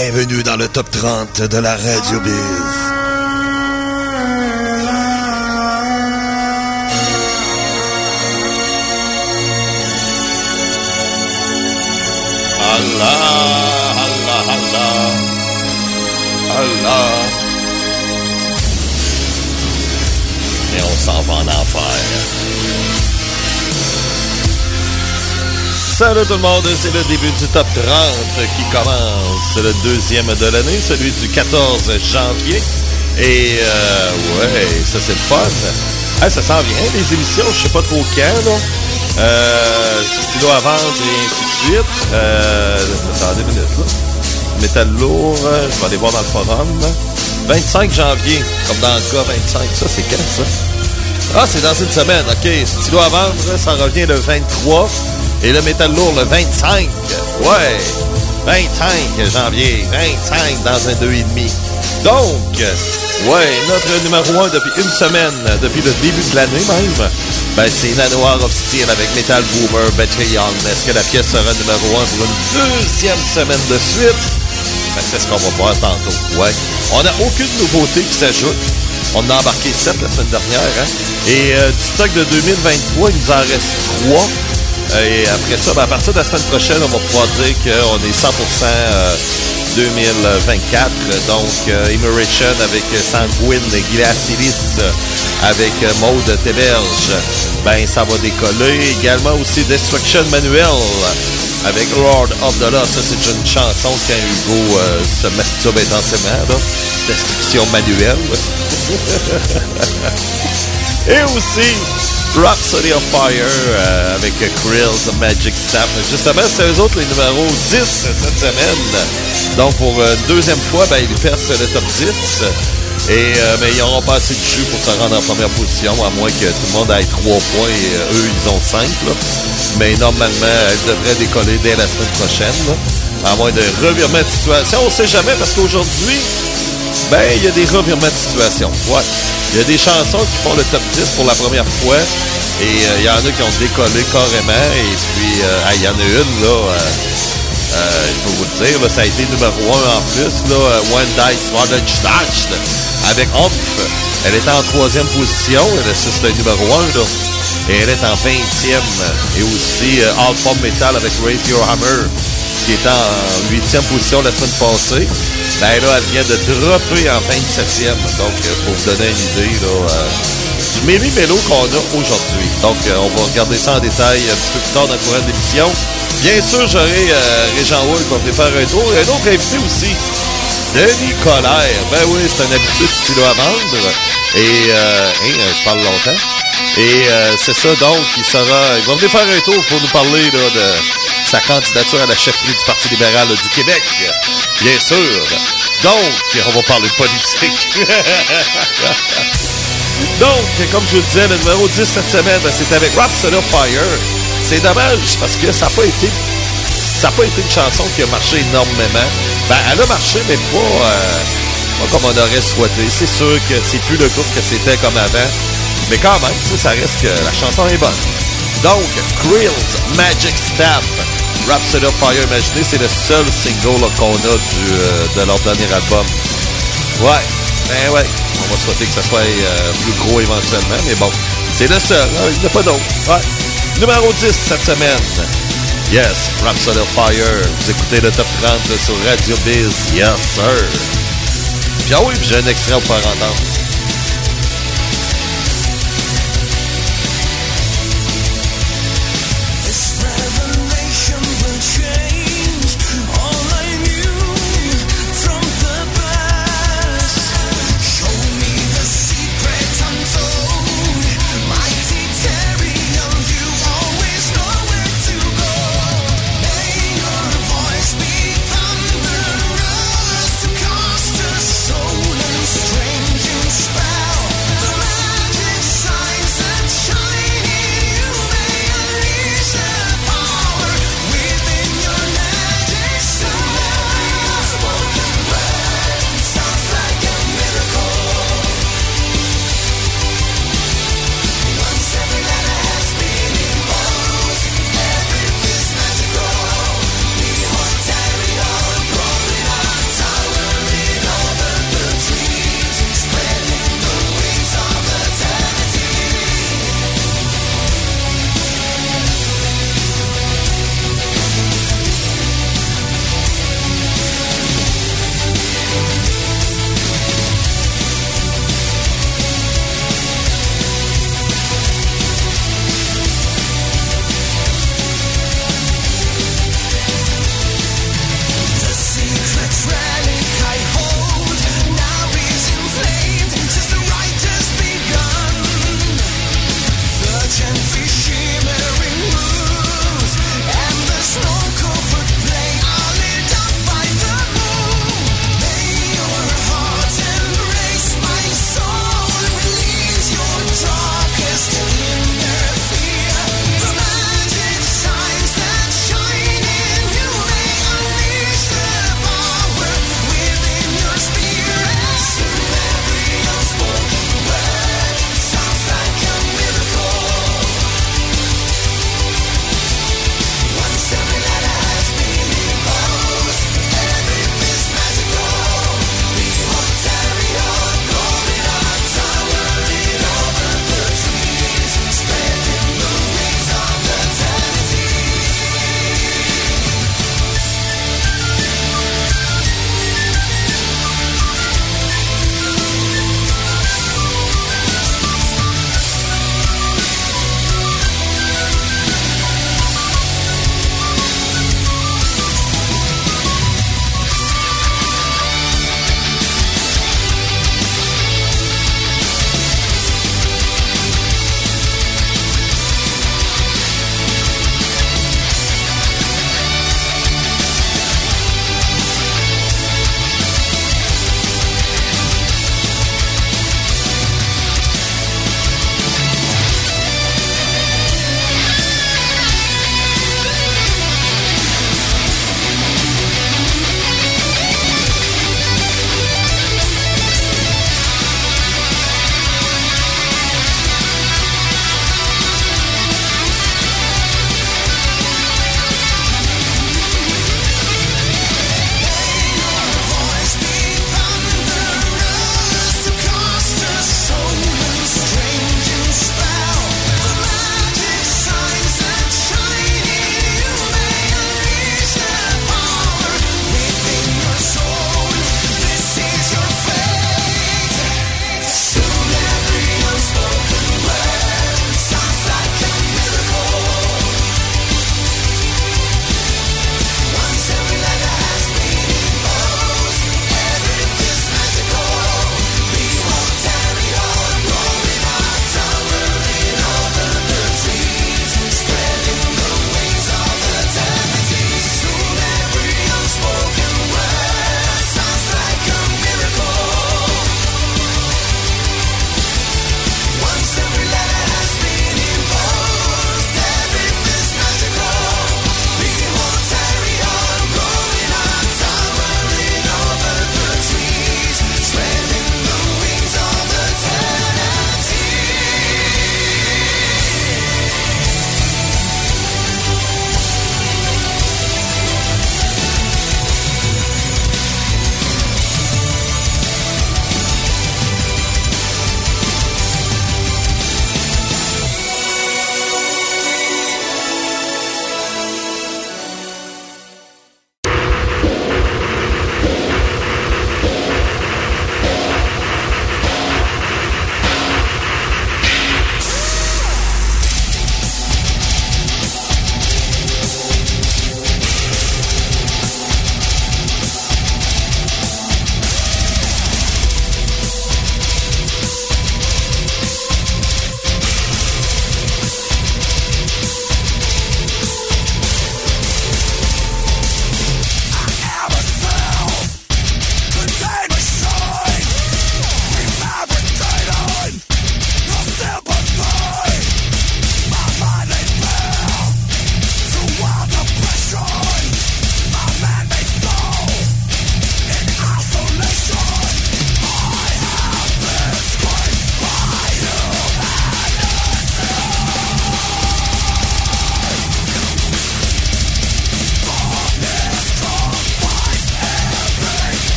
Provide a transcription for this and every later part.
Bienvenue dans le top 30 de la Radio Biz. Allah, Allah, Allah, Allah. Et on s'en va en enfer. Salut tout le monde, c'est le début du top 30 qui commence. le deuxième de l'année, celui du 14 janvier. Et euh, ouais, ça c'est le fun. Ah, ça s'en vient, les émissions, je sais pas trop quand, là. Euh, stylo à vendre et ainsi de suite. Euh, attendez une minute, là. Métal lourd, je vais aller voir dans le forum. 25 janvier, comme dans le cas 25. Ça, c'est quand, ça? Ah, c'est dans une semaine, OK. Stylo à vendre, ça revient le 23. Et le métal lourd, le 25. Ouais, 25 janvier. 25 dans un 2,5. Donc, ouais, notre numéro 1 depuis une semaine, depuis le début de l'année même, ben, c'est Nanoir of Steel avec Metal Boomer, Betty Young. Est-ce que la pièce sera numéro 1 pour une deuxième semaine de suite? Ben, c'est ce qu'on va voir tantôt. Ouais. On n'a aucune nouveauté qui s'ajoute. On a embarqué 7 la semaine dernière. Hein? Et euh, du stock de 2023, il nous en reste 3. Et après ça, ben, à partir de la semaine prochaine, on va pouvoir dire qu'on est 100% 2024. Donc, euh, Immeration avec Sanguine Glacilis avec Maude Téberge. Ben, ça va décoller. Également aussi Destruction Manuel avec Lord of the Lost. Ça, c'est une chanson quand Hugo euh, se masturbe intensément. Destruction manuelle. Et aussi Rhapsody of Fire euh, avec Krill, The Magic Staff. Justement, c'est eux autres les numéros 10 cette semaine. Donc, pour une deuxième fois, ben, ils percent le top 10. Et, euh, mais ils n'auront pas assez de jus pour se rendre en première position, à moins que tout le monde ait 3 points et euh, eux, ils ont 5. Là. Mais normalement, elles devraient décoller dès la semaine prochaine. À moins de revirement de situation. On ne sait jamais parce qu'aujourd'hui, ben, il y a des revirements de situation. Ouais. Il y a des chansons qui font le top 10 pour la première fois. Et il y en a qui ont décollé carrément. Et puis, il y en a une, là. je peux vous le dire, ça a été numéro 1 en plus, là, One Dice Watch avec Humph. Elle est en troisième position, c'est le numéro 1, là. Et elle est en 20e. Et aussi euh, Alpha Metal avec Raise Your Hammer, qui est en 8e position la semaine passée. Ben là, elle vient de dropper en 27e. Donc, pour vous donner une idée, euh, du Méli Mélo qu'on a aujourd'hui. Donc, euh, on va regarder ça en détail un petit peu plus tard dans le courant de l'émission. Bien sûr, j'aurai euh, Régent Wood qui va venir faire un tour. Un autre invité aussi. Denis Colère. Ben oui, c'est un habitué de stylo à vendre. Et, euh, hein, je parle longtemps. Et euh, c'est ça, donc, il sera, il va venir faire un tour pour nous parler de sa candidature à la chefferie du Parti libéral du Québec. Bien sûr. Donc, on va parler politique. donc, comme je vous disais, le numéro 10 cette semaine, ben, c'est avec Rhapsody of Fire. C'est dommage parce que ça n'a pas été ça n'a pas été une chanson qui a marché énormément. Ben, elle a marché, mais pas, euh, pas comme on aurait souhaité. C'est sûr que c'est plus le groupe que c'était comme avant. Mais quand même, ça reste que la chanson est bonne. Donc, Krill's Magic Staff, Rhapsody of Fire, imaginez, c'est le seul single qu'on a du, euh, de leur dernier album. Ouais, ben ouais, on va souhaiter que ça soit euh, plus gros éventuellement, mais bon, c'est le seul, hein, il n'y a pas d'autre. Ouais. Numéro 10 cette semaine. Yes, Rhapsody of Fire. Vous écoutez le top 30 sur Radio Biz. Yes, sir. Puis ah oui, j'ai un extrait pour faire entendre.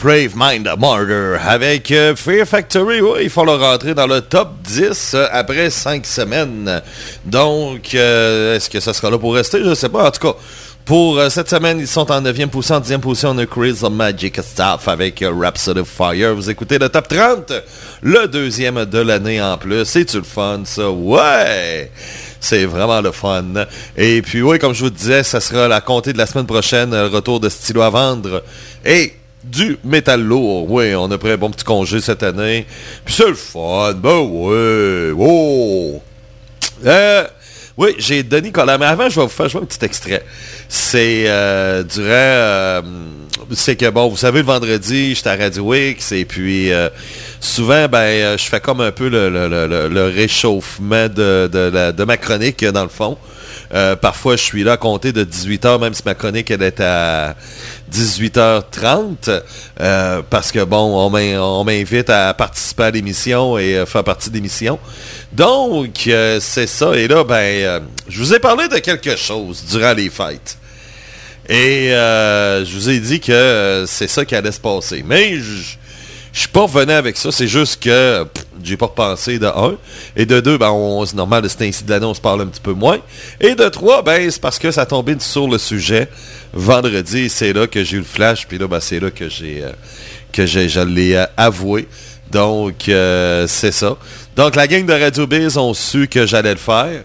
Depraved Mind Murder avec euh, Fear Factory. Oui, ils font leur rentrée dans le top 10 euh, après 5 semaines. Donc, euh, est-ce que ça sera là pour rester? Je ne sais pas. En tout cas, pour cette semaine, ils sont en 9e position. En 10e position, on a Chris Magic Stuff avec Rhapsody of Fire. Vous écoutez le top 30, le deuxième de l'année en plus. C'est-tu le fun, ça? Ouais! C'est vraiment le fun. Et puis, oui, comme je vous disais, ça sera la comptée de la semaine prochaine, le retour de Stylo à vendre. Et du métal lourd. Oui, on a pris un bon petit congé cette année. Puis c'est le fun. Ben oui. Oh. Euh, oui, j'ai Denis Collant. Mais avant, je vais vous faire jouer un petit extrait. C'est euh, durant... Euh, c'est que, bon, vous savez, le vendredi, j'étais à Radio et puis souvent, ben, je fais comme un peu le, réchauffement de, ma chronique, dans le fond. Parfois, je suis là à compter de 18h, même si ma chronique, elle est à 18h30 euh, parce que bon, on m'invite à participer à l'émission et euh, faire partie de l'émission. Donc, euh, c'est ça. Et là, ben, je vous ai parlé de quelque chose durant les fêtes. Et je vous ai dit que c'est ça qui allait se passer. Mais je je suis pas revenu avec ça. C'est juste que j'ai pas repensé de un. Et de deux, ben, c'est normal, c'est ainsi de l'année, on se parle un petit peu moins. Et de trois, ben, c'est parce que ça tombé sur le sujet vendredi. C'est là que j'ai eu le flash. Puis là, ben, c'est là que j'ai euh, que je l'ai euh, avoué. Donc, euh, c'est ça. Donc, la gang de Radio Biz ont su que j'allais le faire.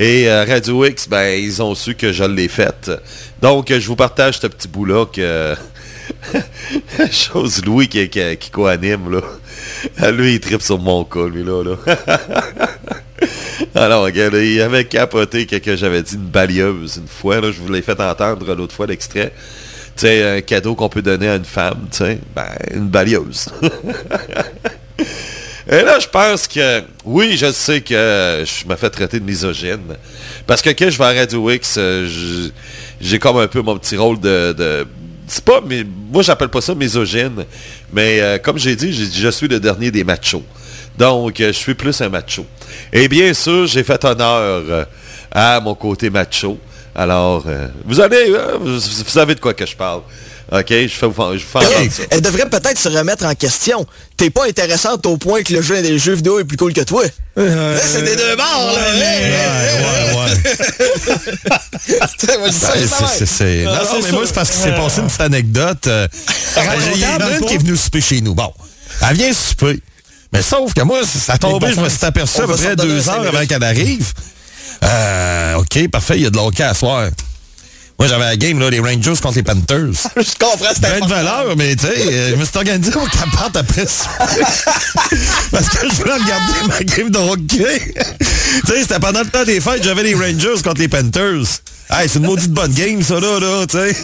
Et Radio X, ben, ils ont su que je l'ai fait. Donc, je vous partage ce petit bout-là que Chose Louis qui, qui, co-anime, là. Ah, lui, il tripe sur mon cas, lui, là. Alors, regarde, il avait capoté que, j'avais dit une balieuse une fois. Là, je vous l'ai fait entendre l'autre fois l'extrait. Tu sais, un cadeau qu'on peut donner à une femme, tu sais, ben, une balieuse. Et là, je pense que, oui, je sais que je me fais traiter de misogyne. Parce que quand je vais à Radio X, euh, j'ai comme un peu mon petit rôle de c'est pas, mais moi j'appelle pas ça misogyne, mais euh, comme j'ai dit, je suis le dernier des machos. Donc, euh, je suis plus un macho. Et bien sûr, j'ai fait honneur euh, à mon côté macho. Alors, vous allez, vous, savez de quoi que je parle. OK, je fais vous, je ça. Elle devrait peut-être se remettre en question. T'es pas intéressante au point que le jeu des jeux vidéo est plus cool que toi. c'est des deux bords, là. Ouais, ouais, ouais. c'est... Non, non, mais moi, c'est parce que c'est passé une petite anecdote. Euh, il y a une qui est venue souper chez nous. Bon, elle vient souper. Mais sauf que moi, ça tombé, je me suis aperçu à peu près deux heures avant qu'elle arrive. Euh, OK, parfait, il y a de l'hockey à soir. Moi, j'avais la game, là, les Rangers contre les Panthers. je comprends, c'était de valeur, mais tu sais, euh, je me suis organisé au capante après ça. Parce que je voulais regarder ma game de hockey. tu sais, c'était pendant le temps des fêtes, j'avais les Rangers contre les Panthers. Hey, c'est une maudite bonne game, ça, là, là, tu sais.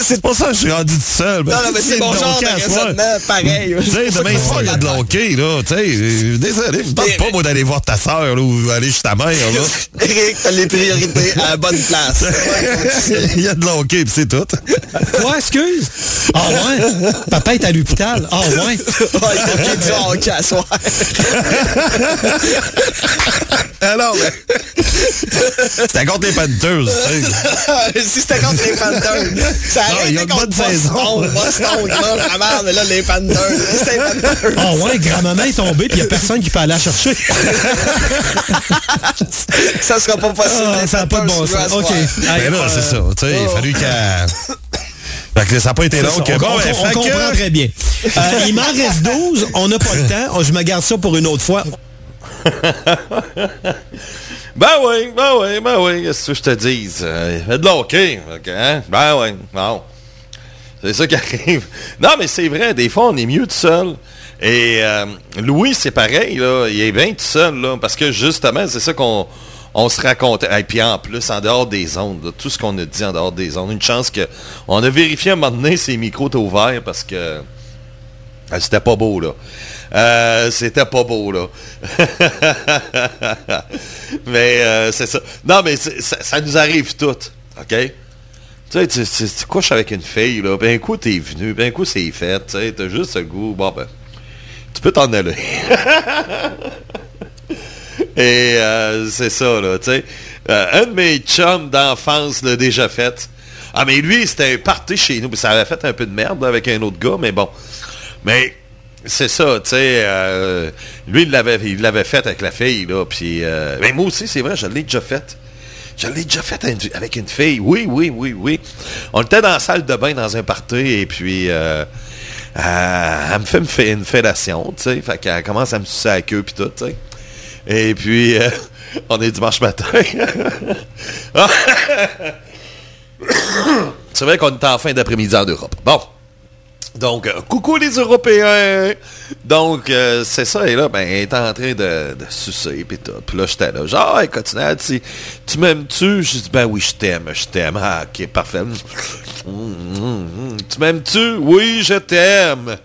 C'est pour ça que je suis rendu tout seul. Non, non, mais c'est bon genre de pareil. Tu sais, demain soir, il y a de l'hockey, là, tu sais. Désolé, je tente pas, moi, d'aller voir ta soeur, ou aller chez ta mère, là. Eric, t'as les priorités à la bonne place. il y a de l'hockey, puis c'est tout. Quoi, excuse? Ah ouais? Papa est à l'hôpital. Ah ouais? ouais, il faut du hockey à soir. Alors, mais... C'était contre les Panthers. si c'était contre les Panthers. Ça a été contre bonne saison. Boston, mais là, les Panthers. C'était les Panthers. Ah ouais, grand-maman est tombée, puis il n'y a personne qui peut aller la chercher. ça sera pas possible. Ah, ça n'a pas de bon sens. OK. Mais là, c'est ça. Tu sais, il a fallu qu'elle... ça n'a pas été long. on, bon, on, comprend très bien. Euh, il m'en reste 12. On n'a pas le temps. Je me garde ça pour une autre fois. Ben oui, ben oui, ben oui, qu'est-ce que je te dise? Euh, de l'hockey, hein? Ben oui, non. C'est ça qui arrive. Non, mais c'est vrai, des fois, on est mieux tout seul. Et euh, Louis, c'est pareil, là, il est bien tout seul, là, parce que justement, c'est ça qu'on on se racontait. Et puis en plus, en dehors des ondes, tout ce qu'on a dit en dehors des ondes, une chance qu'on a vérifié à un moment donné si les micros étaient ouverts parce que c'était pas beau, là. Euh, c'était pas beau, là. mais euh, c'est ça. Non, mais ça, nous arrive tout. OK? Tu sais, tu, couches avec une fille, là. Ben, coup, t'es venu. Ben, coup, c'est fait. Tu sais, t'as juste le goût. Bon, ben, tu peux t'en aller. Et euh, c'est ça, là, tu sais. un de mes chums d'enfance l'a déjà fait. Ah, mais lui, c'était un chez nous. Ça avait fait un peu de merde avec un autre gars, mais bon. Mais c'est ça, tu sais. Euh, lui, il l'avait, fait avec la fille, là. Euh, mais moi aussi, c'est vrai, je l'ai déjà fait. Je l'ai déjà fait avec une fille. Oui, oui, oui, oui. On était dans la salle de bain dans un party et puis euh, elle me fait une fellation, tu sais. Fait qu'elle commence à me sucer la queue puis tout, tu sais. Et puis, on est dimanche matin. C'est vrai qu'on est en fin d'après-midi en Europe. Bon. Donc, euh, coucou les Européens! Donc, euh, c'est ça, et là, ben, elle est en train de, de sucer, pis tout. Puis là, j'étais là, genre, hey, tu, tu m'aimes-tu? Je dis, ben oui, je t'aime, je t'aime. Ah, ok, parfait. tu m'aimes-tu? Oui, je t'aime.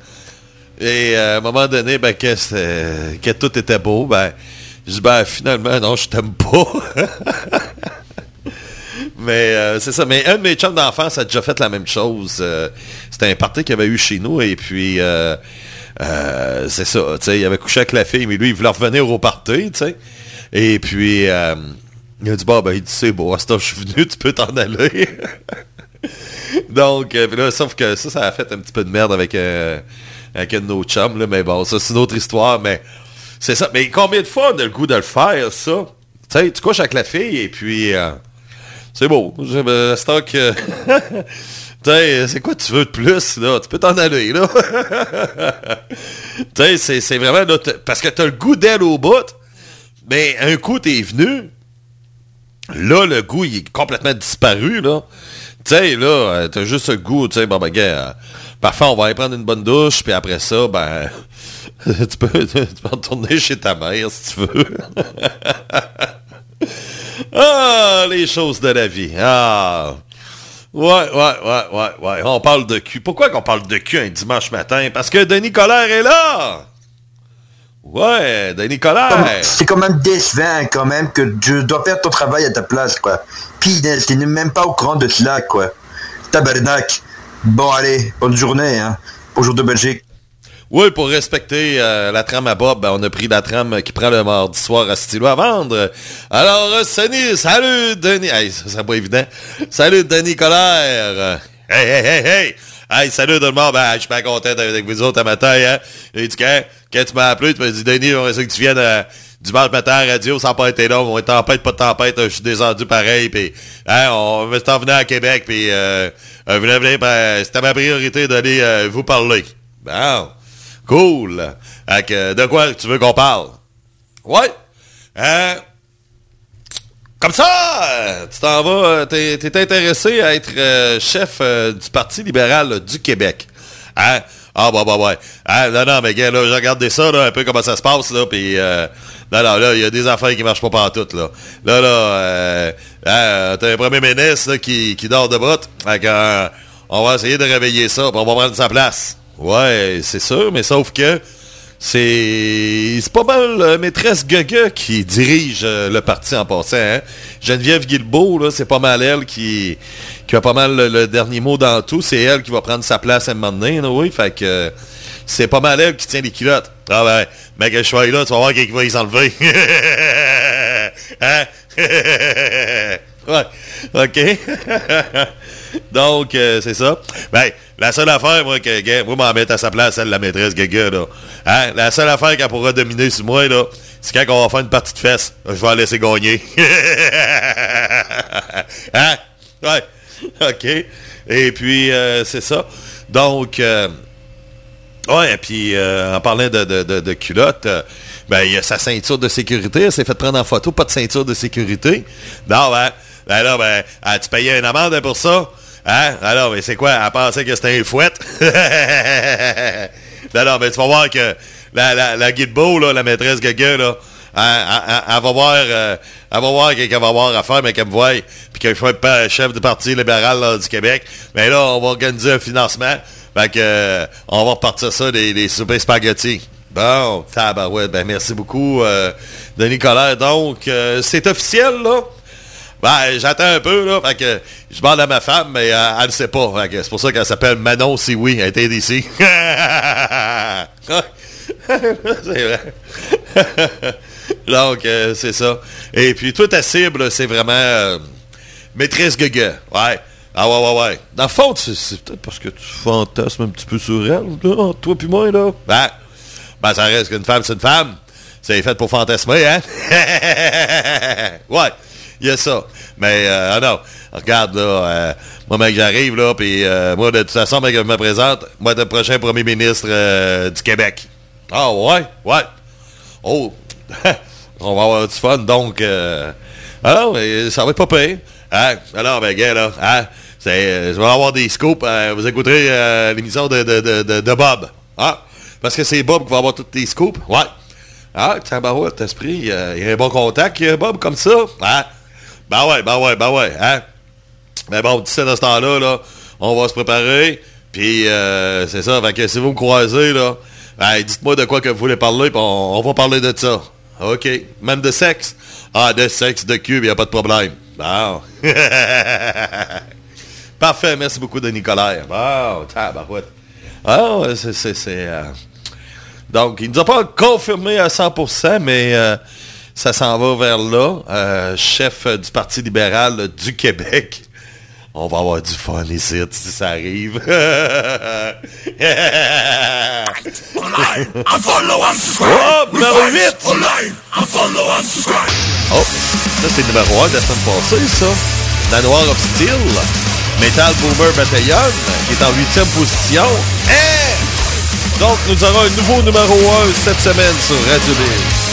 Et euh, à un moment donné, ben, que, que tout était beau, ben, je dis, ben, finalement, non, je t'aime pas. Mais euh, c'est ça. Mais un de mes chums d'enfance a déjà fait la même chose. Euh, c'était un party qu'il avait eu chez nous et puis euh, c'est ça. Tu sais, il avait couché avec la fille, mais lui, il voulait revenir au party, tu sais. Et puis il a dit bon ben il dit c'est ce je suis venu, tu peux t'en aller. Donc là, sauf que ça, ça a fait un petit peu de merde avec, avec un de nos chums, mais bon, ça c'est une autre histoire, mais c'est ça. Mais combien de fois on a le goût de le faire, ça? Tu sais, tu couches avec la fille et puis c'est beau. C'est que... c'est quoi tu veux de plus, là? Tu peux t'en aller, là. c'est vraiment... parce que tu as le goût d'elle au bout, mais un coup, tu es venu, là, le goût, il est complètement disparu, là. Tu sais, là, t'as juste le goût, tu sais, bon, ben, gars, parfois, on va aller prendre une bonne douche, puis après ça, ben, tu peux, tu peux retourner chez ta mère, si tu veux. Ah, les choses de la vie. Ah. Ouais, ouais, ouais, ouais, ouais. On parle de cul. Pourquoi qu'on parle de cul un dimanche matin? Parce que Denis Colère est là! Ouais, Denis Colère! C'est quand même décevant, quand même, que je dois faire ton travail à ta place, quoi. Puis, tu n'es même pas au courant de cela, quoi. Tabernacle. Bon, allez, bonne journée, hein. Bonjour de Belgique. Oui, pour respecter euh, la trame à Bob, ben, on a pris la trame qui prend le mardi soir à Stylo à vendre. Alors, euh, Sonny, salut Denis. Hey, ça, c'est pas évident. Salut Denis Colère. Hey, hey, hey, hey. Hey, salut tout le monde. Ben, je suis pas content avec vous autres à matin. Hein. Et quand, tu m'as appelé, tu m'as dit, Denis, on veut que tu viennes euh, dimanche matin à radio, ça n'a pas été long. On est tempête, pas de tempête. Je suis descendu pareil. Puis, hein, on veut t'en venir à Québec. Puis, euh, euh, ben, c'était ma priorité d'aller vous parler. Bon. Cool. de quoi tu veux qu'on parle? Ouais. Hein? Comme ça, tu t'en vas, t'es, es intéressé à être euh, chef euh, du Parti libéral du Québec. Hein? Ah, bah, bah, ouais. Hein? Non, non, mais gars, là, j'ai regardé ça, là, un peu comment ça se passe, là, puis... Euh, non, non, là, il y a des affaires qui marchent pas partout, là. Là, là, hein, t'as un premier ministre qui, qui dort de botte. on va essayer de réveiller ça, puis on va prendre sa place. Ouais, c'est sûr, mais sauf que c'est pas mal euh, maîtresse Gaga qui dirige euh, le parti en passant. Hein? Geneviève Guilbeault, c'est pas mal elle qui, qui a pas mal le, dernier mot dans tout. C'est elle qui va prendre sa place à un moment donné, oui. Fait que c'est pas mal elle qui tient les culottes. Ah ben, mais que je sois là, tu vas voir qui va y enlever. hein? ouais. OK. Donc, euh, c'est ça. Ben, la seule affaire, moi, que, moi, m'en mettre à sa place, elle, la maîtresse Gaga, là. Hein? La seule affaire qu'elle pourra dominer sur moi, là, c'est quand on va faire une partie de fesses. Je vais la laisser gagner. hein? Ouais. OK. Et puis, euh, c'est ça. Donc, euh, ouais, et puis, euh, en parlant de, de, de, culotte, ben, il y a sa ceinture de sécurité. Elle s'est fait prendre en photo, pas de ceinture de sécurité. Non, ben, ben là, ben, as-tu payé une amende pour ça? Hein? Alors, mais c'est quoi? Elle pensait que c'était un fouet? non, non, mais tu vas voir que la, la, la Beau, là, la maîtresse Gaga, là, elle, va voir, euh, voir qu'elle va avoir à faire, mais qu'elle me voit, puis qu'elle soit chef du Parti libéral du Québec. Mais là, on va organiser un financement. Fait que, euh, on va repartir ça, des, des soupers spaghettis. Bon, tabarouette, ben merci beaucoup, euh, Denis Colère. Donc, euh, c'est officiel, là? Ben, j'attends un peu, là. Fait que je demande à ma femme, mais euh, elle ne sait pas. c'est pour ça qu'elle s'appelle Manon si oui, elle était d'ici. c'est vrai. Donc, euh, c'est ça. Et puis, toi, ta cible, c'est vraiment euh, maîtresse. Ouais. Ah ouais, ouais, ouais. Dans le fond, c'est peut-être parce que tu fantasmes un petit peu sur elle, toi puis moi, là. Ben, ben ça reste qu'une femme, c'est une femme. C'est fait pour fantasmer, hein? ouais, il y a ça. Mais, euh, ah non, regarde, là, euh, moi, mec, j'arrive, là, puis euh, moi, de toute façon, mec, je me présente, moi, le prochain premier ministre euh, du Québec. Ah, ouais, ouais. Oh, on va avoir du fun, donc... alors, ça va être pas pire. Hein? Alors, ben, gars, là, hein? Je vais avoir des scoops. vous écouterez l'émission de, de, de, de, Bob. Ah, parce que c'est Bob qui va avoir tous les scoops? Ouais. Ah, tabarouette, esprit, il y a un bon contact, Bob, comme ça? Ah. Ben ouais, ben ouais, ben ouais, hein? Mais bon, sais, dans ce temps-là, là, on va se préparer. Puis, euh, c'est ça. Fait que si vous me croisez, là, ben, dites-moi de quoi que vous voulez parler, puis on, va parler de ça. OK. Même de sexe? Ah, de sexe, de cube, il a pas de problème. Bon. Parfait. Merci beaucoup, Denis Colère. Bon, tabarouette. Ah, c'est... euh... Donc, il ne nous a pas confirmé à 100%, mais... Euh, ça s'en va vers là. Euh, chef du Parti libéral du Québec. On va avoir du fun ici si ça arrive. oh, numéro 8! Oh, ça c'est le numéro 1 de la semaine passée, ça. La Noire of Steel. Metal Boomer Battalion, qui est en huitième position. Eh! Donc, nous aurons un nouveau numéro 1 cette semaine sur Radio Bill.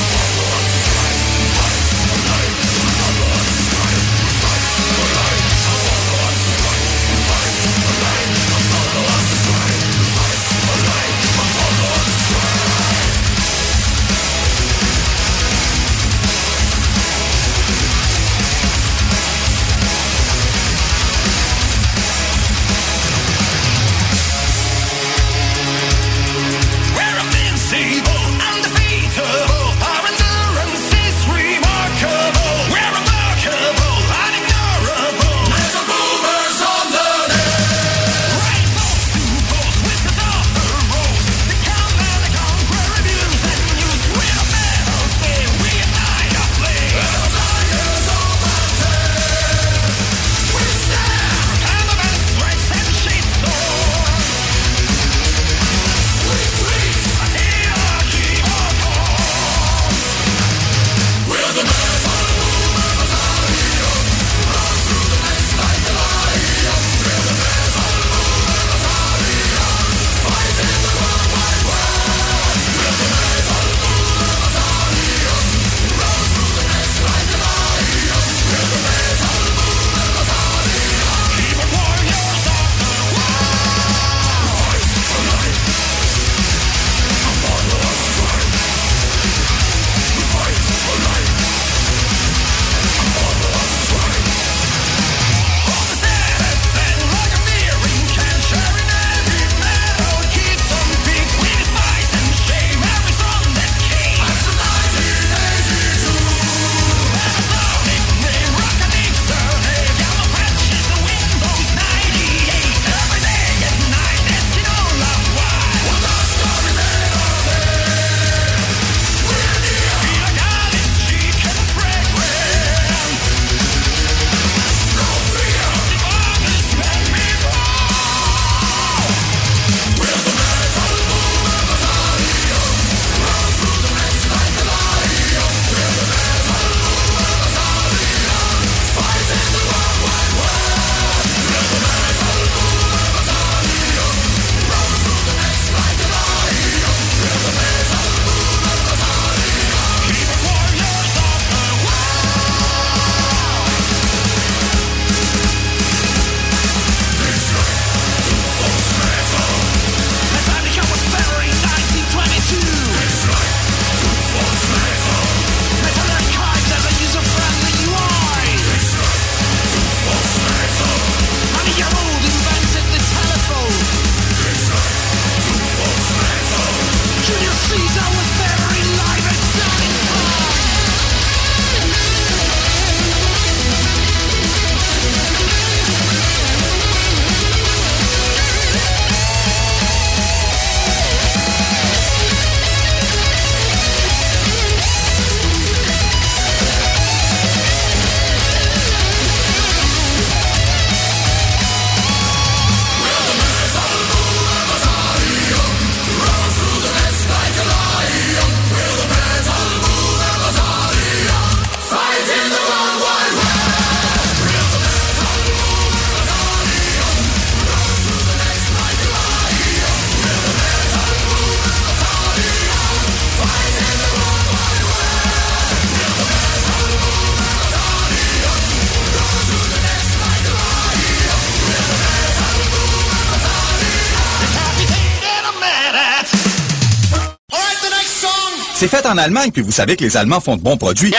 En Allemagne, puis vous savez que les Allemands font de bons produits.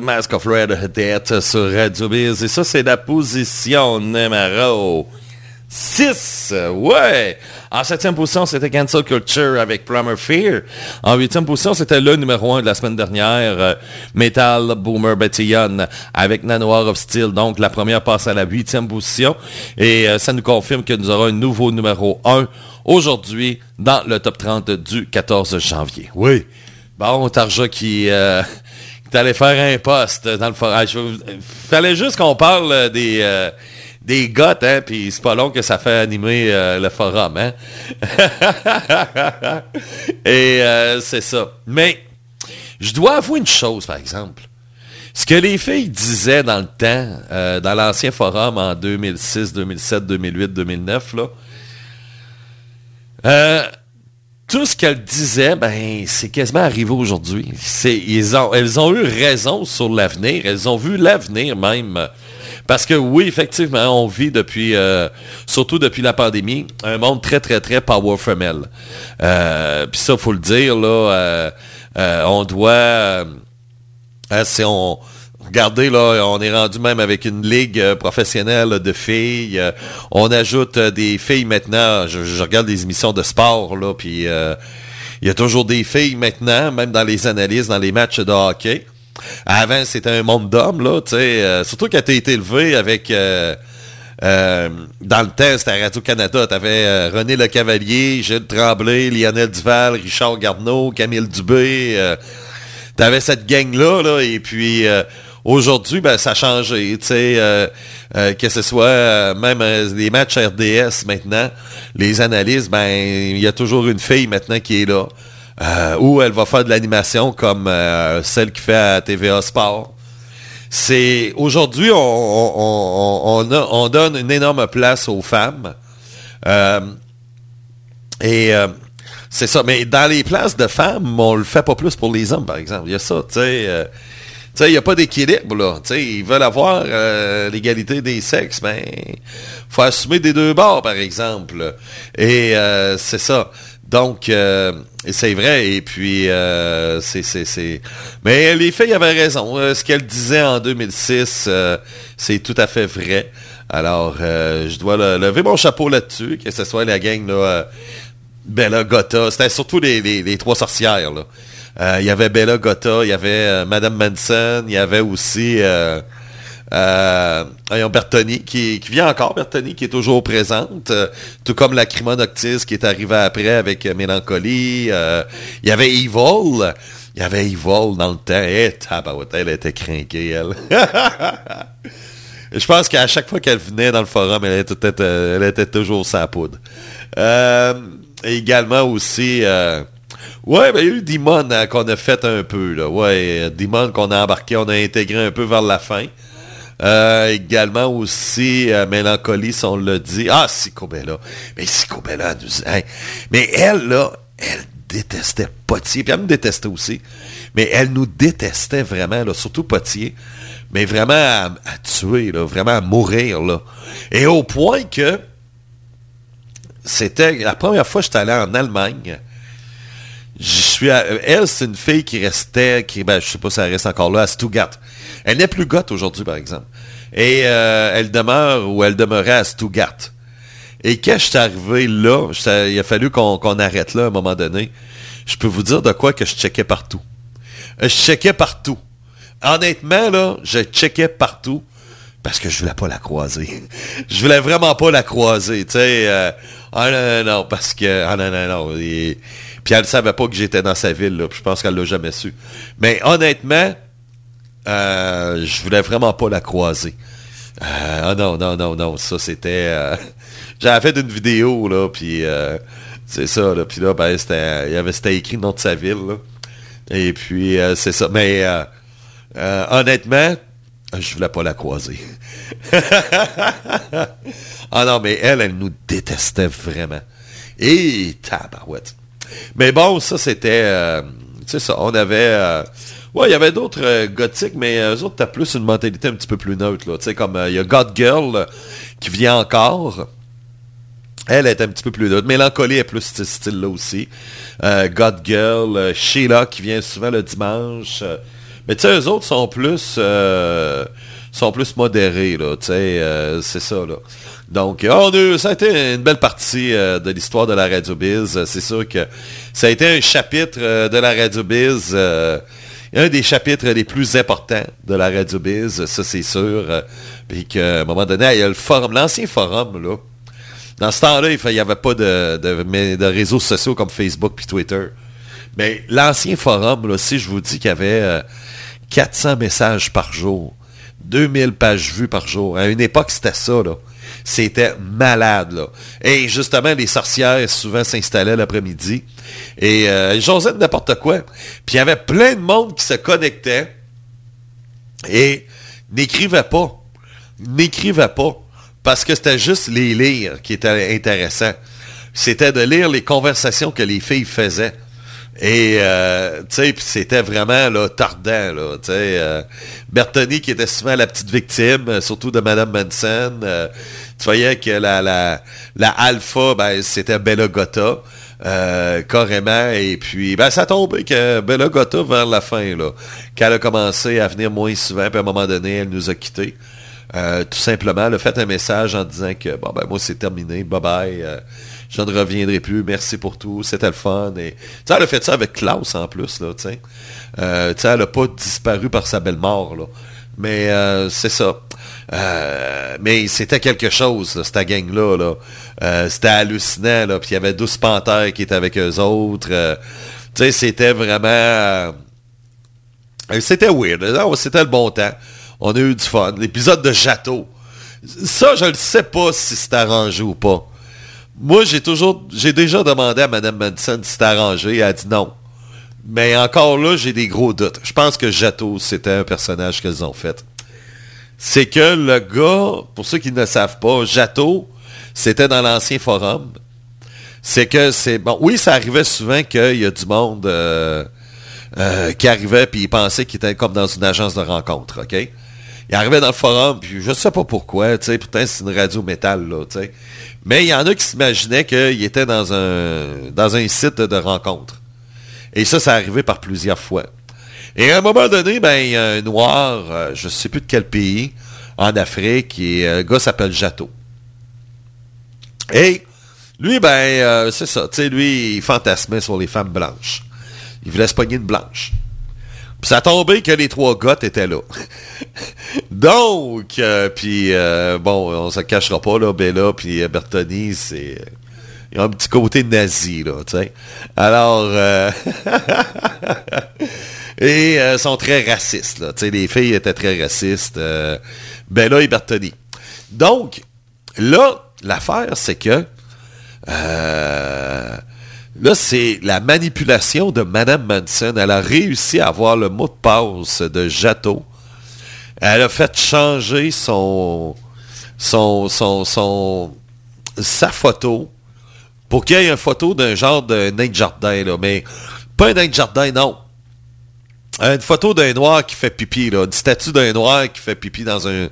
Mask of Red Death sur Radio Biz. Et ça, c'est la position numéro 6. Ouais. En septième position, c'était Cancel Culture avec Primer Fear. En huitième position, c'était le numéro 1 de la semaine dernière, euh, Metal Boomer Young avec Nanoir of Steel. Donc, la première passe à la huitième position. Et euh, ça nous confirme que nous aurons un nouveau numéro 1 aujourd'hui dans le top 30 du 14 janvier. Oui. Bon, Tarja qui... Euh, allé faire un poste dans le forage. Fallait juste qu'on parle des, des gars, hein, puis c'est pas long que ça fait animer euh, le forum, hein. Et euh, c'est ça. Mais je dois avouer une chose, par exemple. Ce que les filles disaient dans le temps, euh, dans l'ancien forum en 2006, 2007, 2008, 2009, là, tout ce qu'elles disaient, ben, c'est quasiment arrivé aujourd'hui. Ils ont, elles ont eu raison sur l'avenir. Elles ont vu l'avenir même parce que oui, effectivement, on vit depuis, euh, surtout depuis la pandémie, un monde très, très, très power femelle. Euh, Puis ça, faut le dire, là, euh, euh, on doit, hein, si on, Regardez, là, on est rendu même avec une ligue professionnelle de filles. on ajoute des filles maintenant. Je, regarde des émissions de sport, là, puis il y a toujours des filles maintenant, même dans les analyses, dans les matchs de hockey. Avant, c'était un monde d'hommes, là. Euh, surtout quand tu été élevé avec... Euh, euh, dans le temps, c'était à Radio-Canada. Tu avais René Le Cavalier, Gilles Tremblay, Lionel Duval, Richard Garneau, Camille Dubé. tu avais cette gang-là, là, et puis... Aujourd'hui, ben, ça a changé, tu sais, que ce soit même les matchs RDS maintenant, les analyses, ben, il y a toujours une fille maintenant qui est là. Euh, ou elle va faire de l'animation comme euh, celle qui fait à TVA Sport. C'est aujourd'hui on, on, donne une énorme place aux femmes. Euh, et c'est ça. Mais dans les places de femmes, on le fait pas plus pour les hommes, par exemple. Il y a ça, tu sais. Il n'y a pas d'équilibre, là. ils veulent avoir l'égalité des sexes, mais faut assumer des deux bords, par exemple. Et c'est ça. Donc, euh, c'est vrai, et puis, euh, c'est... Mais les filles avaient raison. Euh, ce qu'elle disait en 2006, c'est tout à fait vrai. Alors, je dois lever mon chapeau là-dessus, que ce soit la gang, là, Bella Gotha. C'était surtout les, trois sorcières, là. Il y avait Bella Gotha, il y avait Madame Manson, il y avait aussi... Euh, Bertoni, qui, vient encore, Bertoni, qui est toujours présente, euh, tout comme la Noctis qui est arrivée après avec euh, Mélancolie. Euh, il y avait Evil. Il y avait Evil dans le temps. Eh, elle était crinquée, elle. Je pense qu'à chaque fois qu'elle venait dans le forum, elle était, elle était toujours sa poudre. également aussi... Ouais, ben, il y a eu Demon qu'on a fait un peu. Là. Ouais, qu'on a embarqué, on a intégré un peu vers la fin. Euh, également aussi euh, Mélancolie, on l'a dit. Ah, Sicobella. Mais Sicobella, mais elle, là, elle détestait Potier. Puis elle me détestait aussi. Mais elle nous détestait vraiment, là, surtout Potier. Mais vraiment à, tuer, là, vraiment à mourir. Et au point que c'était la première fois que j'étais allé en Allemagne. Je suis elle, c'est une fille qui restait, qui, ben, je sais pas si elle reste encore là, à Stuttgart. Elle n'est plus gotte aujourd'hui, par exemple. Et euh, elle demeure ou elle demeurait à Stuttgart. Et quand je suis arrivé là, il a fallu qu'on arrête là à un moment donné. Je peux vous dire de quoi que je checkais partout. Euh, je checkais partout. Honnêtement, là, je checkais partout parce que je voulais pas la croiser. je voulais vraiment pas la croiser, tu sais. Euh, ah non, non, parce que... Ah non, non, non. Puis elle ne savait pas que j'étais dans sa ville, là. je pense qu'elle l'a jamais su. Mais honnêtement, euh, je voulais vraiment pas la croiser. Euh, ah non, non, non, non, ça c'était... Euh, j'avais fait une vidéo, là, puis c'est ça, là, puis là, ben, c'était écrit le nom de sa ville, là. Et puis, c'est ça. Mais honnêtement, je voulais pas la croiser. ah non, mais elle, elle nous détestait vraiment. Et tabarouette. Mais bon, ça, c'était... tu sais ça, on avait... Ouais, il y avait d'autres euh, gothiques, mais eux autres, t'as plus une mentalité un petit peu plus neutre. Tu sais, comme euh, il y a God Girl euh, qui vient encore. Elle est un petit peu plus neutre. Mélancolie est plus ce style-là aussi. God Girl, Sheila qui vient souvent le dimanche. Mais tu sais, eux autres sont plus sont plus modérés, là, tu sais, c'est ça, là. Donc, oh, ça a été une belle partie de l'histoire de la Radio Biz. C'est sûr que ça a été un chapitre de la Radio Biz un des chapitres les plus importants de la Radio Biz, ça c'est sûr. Euh, puis qu'à un moment donné, il y a le forum, l'ancien forum, là. Dans ce temps-là, il n'y avait pas de, de, réseaux sociaux comme Facebook puis Twitter. Mais l'ancien forum, là, si je vous dis qu'il y avait 400 euh, messages par jour, 2000 pages vues par jour, à une époque, c'était ça, là. C'était malade. Et justement, les sorcières souvent s'installaient l'après-midi. Et euh, n'importe quoi. Puis il y avait plein de monde qui se connectait et n'écrivait pas. N'écrivait pas. Parce que c'était juste les lire qui était intéressant. C'était de lire les conversations que les filles faisaient. Et, euh, tu c'était vraiment, là, tardant, là. Euh, Bertoni, qui était souvent la petite victime, surtout de Madame Manson, euh, tu voyais que la, la, la alpha, ben, c'était Bella Gotta. Euh, carrément. Et puis, ben, ça tombé que Bella Gotta, vers la fin, là, qu'elle a commencé à venir moins souvent, puis à un moment donné, elle nous a quittés. Euh, tout simplement, elle a fait un message en disant que, bon, ben, moi, c'est terminé, bye bye, euh, je ne reviendrai plus, merci pour tout, c'était le fun. Et, elle a fait ça avec Klaus, en plus, là, tu sais, elle n'a pas disparu par sa belle mort, là. Mais c'est ça. Euh, mais c'était quelque chose, cette gang-là. Là. Euh, c'était hallucinant. Puis il y avait 12 panthères qui étaient avec eux autres. Euh, tu sais, c'était vraiment... c'était weird. C'était le bon temps. On a eu du fun. L'épisode de Château. Ça, je ne sais pas si c'est arrangé ou pas. Moi, j'ai toujours... J'ai déjà demandé à Mme Madison si c'était arrangé. Elle a dit non. Mais encore là, j'ai des gros doutes. Je pense que Jato, c'était un personnage qu'elles ont fait c'est que le gars, pour ceux qui ne savent pas, Jato, c'était dans l'ancien forum. C'est que c'est bon. Oui, ça arrivait souvent qu'il y a du monde euh, euh, qui arrivait puis il pensait qu'il était comme dans une agence de rencontre, ok? Il arrivait dans le forum puis je sais pas pourquoi, tu sais. Pourtant c'est une radio métal là. Mais il y en a qui s'imaginaient qu'il était dans un dans un site de rencontre. Et ça, ça arrivait par plusieurs fois. Et à un moment donné, ben, il y a un noir, euh, je ne sais plus de quel pays, en Afrique, et euh, gars s'appelle Jato. Et lui, ben, euh, c'est ça, tu sais, lui, il fantasmait sur les femmes blanches. Il voulait se pogner une blanche. Puis ça a tombé que les trois gars étaient là. Donc, puis, bon, on se cachera pas, là, Bella puis Bertoni, c'est... Ils ont un petit côté nazi, là, tu sais. Alors... Et euh, sont très racistes. Là. les filles étaient très racistes. Euh, Bella et Bertoni. Donc, là, l'affaire, c'est que euh, là, c'est la manipulation de Madame Manson. Elle a réussi à avoir le mot de passe de Jato. Elle a fait changer son, son, son, son sa photo pour qu'il y ait une photo d'un genre de nain de jardin, mais pas un nain de jardin, non. Une photo d'un noir qui fait pipi, là. Une statue d'un noir qui fait pipi dans un.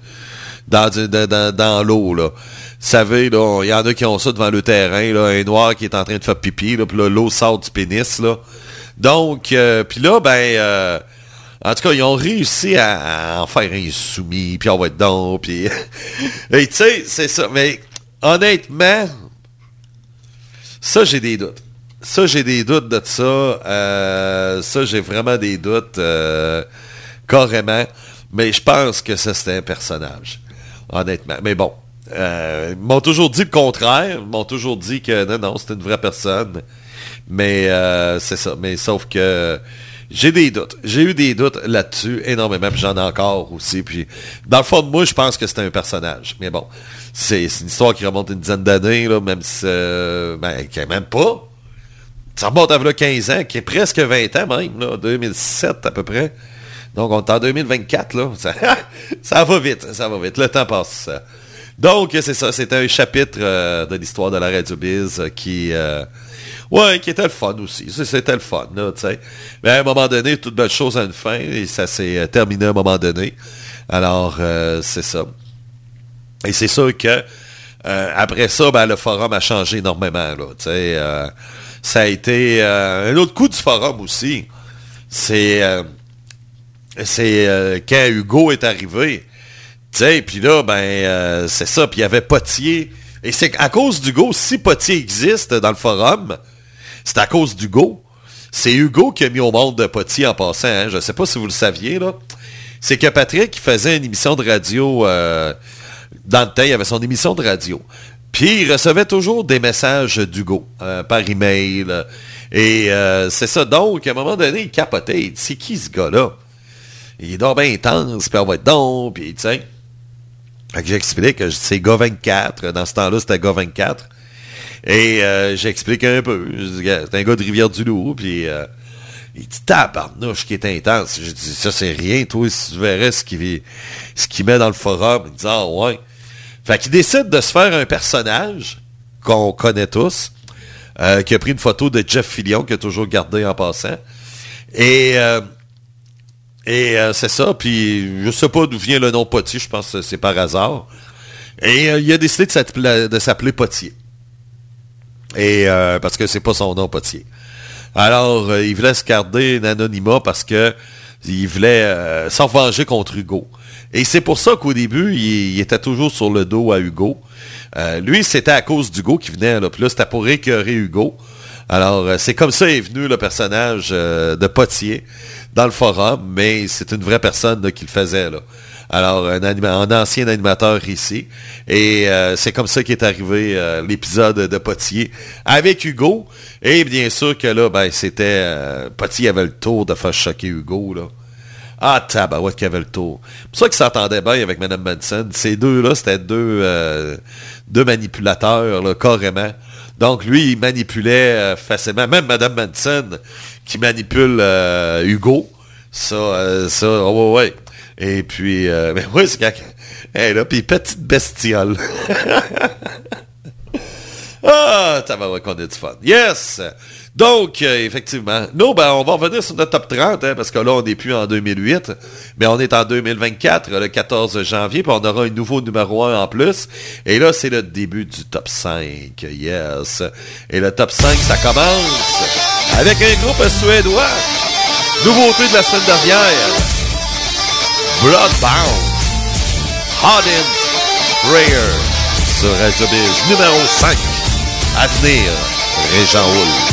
dans, dans, dans, l'eau, là. Vous savez, il y en a qui ont ça devant le terrain, là, un noir qui est en train de faire pipi, là, puis l'eau sort du pénis, là. Donc, euh, puis là, ben, euh, en tout cas, ils ont réussi à, en faire un soumis, puis on va être dedans, puis... tu sais, c'est ça. Mais honnêtement, ça, j'ai des doutes. Ça, j'ai des doutes de ça. Euh, ça, j'ai vraiment des doutes euh, carrément. Mais je pense que ça, c'était un personnage. Honnêtement. Mais bon. Euh, ils m'ont toujours dit le contraire. Ils m'ont toujours dit que non, non, c'était une vraie personne. Mais c'est ça. Mais sauf que j'ai des doutes. J'ai eu des doutes là-dessus énormément. J'en ai encore aussi. Puis dans le fond de moi, je pense que c'était un personnage. Mais bon, c'est une histoire qui remonte une dizaine d'années, même si ben, quand même pas. Ça remonte à 15 ans, qui est presque 20 ans même, là, 2007 à peu près. Donc, on est en 2024, là. Ça, va vite, ça va vite. Le temps passe. Donc, c'est ça. C'était un chapitre euh, de l'histoire de la Radio Biz qui... Euh, ouais, qui était le fun aussi. C'était le fun, là, tu sais. Mais à un moment donné, toute belle chose a une fin et ça s'est euh, terminé à un moment donné. Alors, c'est ça. Et c'est sûr que après ça, ben, le forum a changé énormément, là, tu sais ça a été euh, un autre coup du forum aussi. C'est... Euh, euh, quand Hugo est arrivé. Puis là, ben, c'est ça. Puis il y avait Potier. Et c'est à cause d'Hugo, si Potier existe dans le forum, c'est à cause d'Hugo. C'est Hugo qui a mis au monde de Potier en passant. Hein. Je ne sais pas si vous le saviez. C'est que Patrick faisait une émission de radio. Dans le temps, il avait son émission de radio. Puis il recevait toujours des messages d'Hugo par email. Et c'est ça. Donc, à un moment donné, il capotait. C'est qui ce gars-là? Il est donc bien intense, puis on va être donc, puis tu sais. Fait que j'explique que c'est gars 24. Dans ce temps-là, c'était gars 24. Et euh, j'explique un peu. C'est un gars de Rivière-du-Loup, puis euh, il dit tabarnouche qui est intense. Je dis ça c'est rien, toi, si tu verrais ce qu'il ce met dans le forum. Il dit Ah ouais. Fait qu'il décide de se faire un personnage qu'on connaît tous, euh, qui a pris une photo de Jeff Fillion, qui a toujours gardé en passant. Et et euh, c'est ça, puis je sais pas d'où vient le nom Potier, je pense que c'est par hasard. Et euh, il a décidé de s'appeler Potier. Et euh, parce que c'est pas son nom Potier. Alors, il voulait se garder l'anonymat parce que il voulait s'en venger contre Hugo. Et c'est pour ça qu'au début, il, était toujours sur le dos à Hugo. lui, c'était à cause d'Hugo qui venait, là. Puis là, c'était pour écœurer Hugo. Alors, c'est comme ça est venu le personnage de Potier dans le forum, mais c'est une vraie personne qui le faisait. Là. Alors, un, ancien animateur ici. Et euh, c'est comme ça qu'est arrivé euh, l'épisode de Potier avec Hugo. Et bien sûr que là, ben, c'était... Euh, Potier avait le tour de faire choquer Hugo. Là. Ah, tabarouette qui avait le tour. C'est pour ça qu'il s'entendait bien avec Mme Manson. Ces deux-là, c'était deux, deux manipulateurs, là, carrément. Donc, lui, il manipulait facilement. Même Mme Manson, qui manipule euh, Hugo. Ça, euh, ça, oh, ouais, ouais. Et puis, euh, mais ouais, c'est quand... Hey, là, puis petite bestiole. ah, voir qu'on a du fun. Yes! Donc, effectivement, nous, ben, on va revenir sur notre top 30, hein, parce que là, on n'est plus en 2008, mais on est en 2024, le 14 janvier, puis on aura un nouveau numéro 1 en plus. Et là, c'est le début du top 5. Yes. Et le top 5, ça commence avec un groupe suédois. Nouveauté de la semaine dernière. Bloodbound. Hardened Prayer sur Radio Biz numéro 5. À venir, Régent Hull.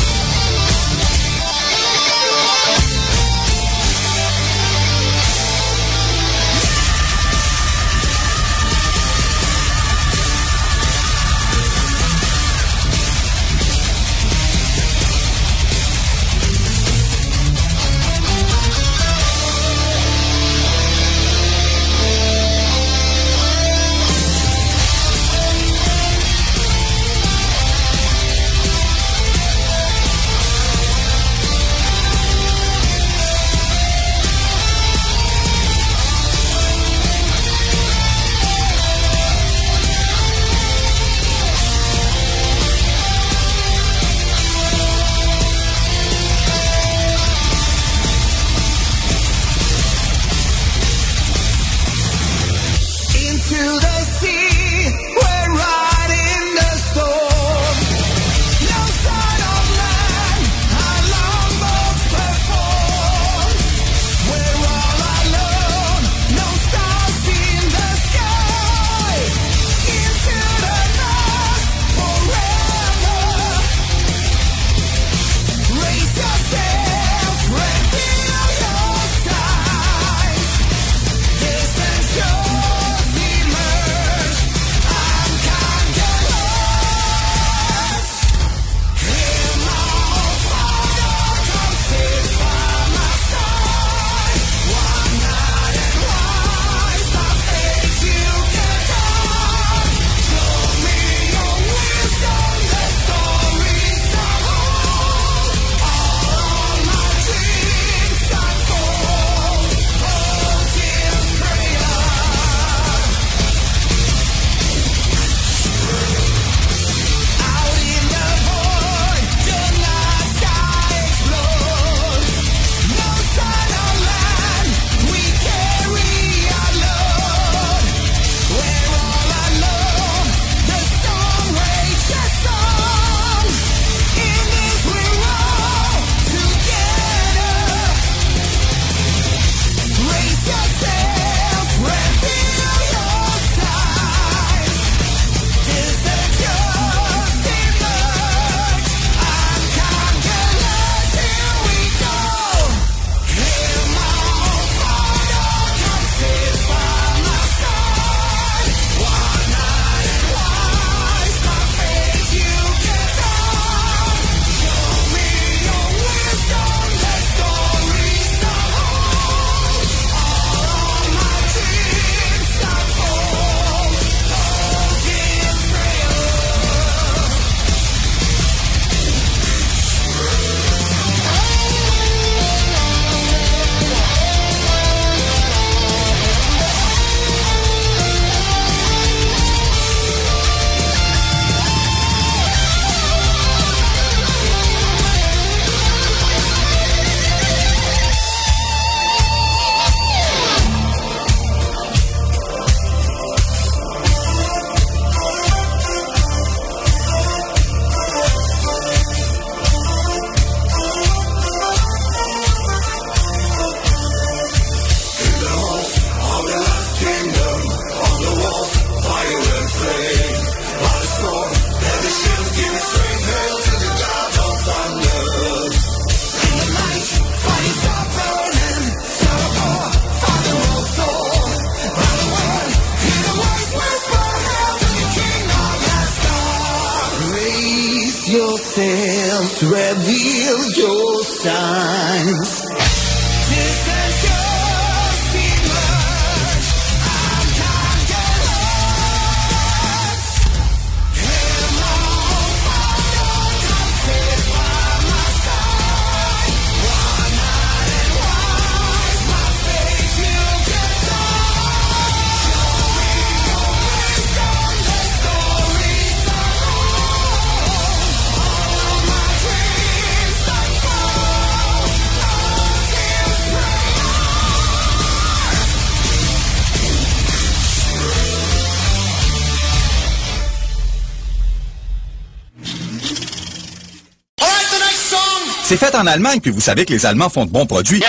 C'est fait en Allemagne, puis vous savez que les Allemands font de bons produits.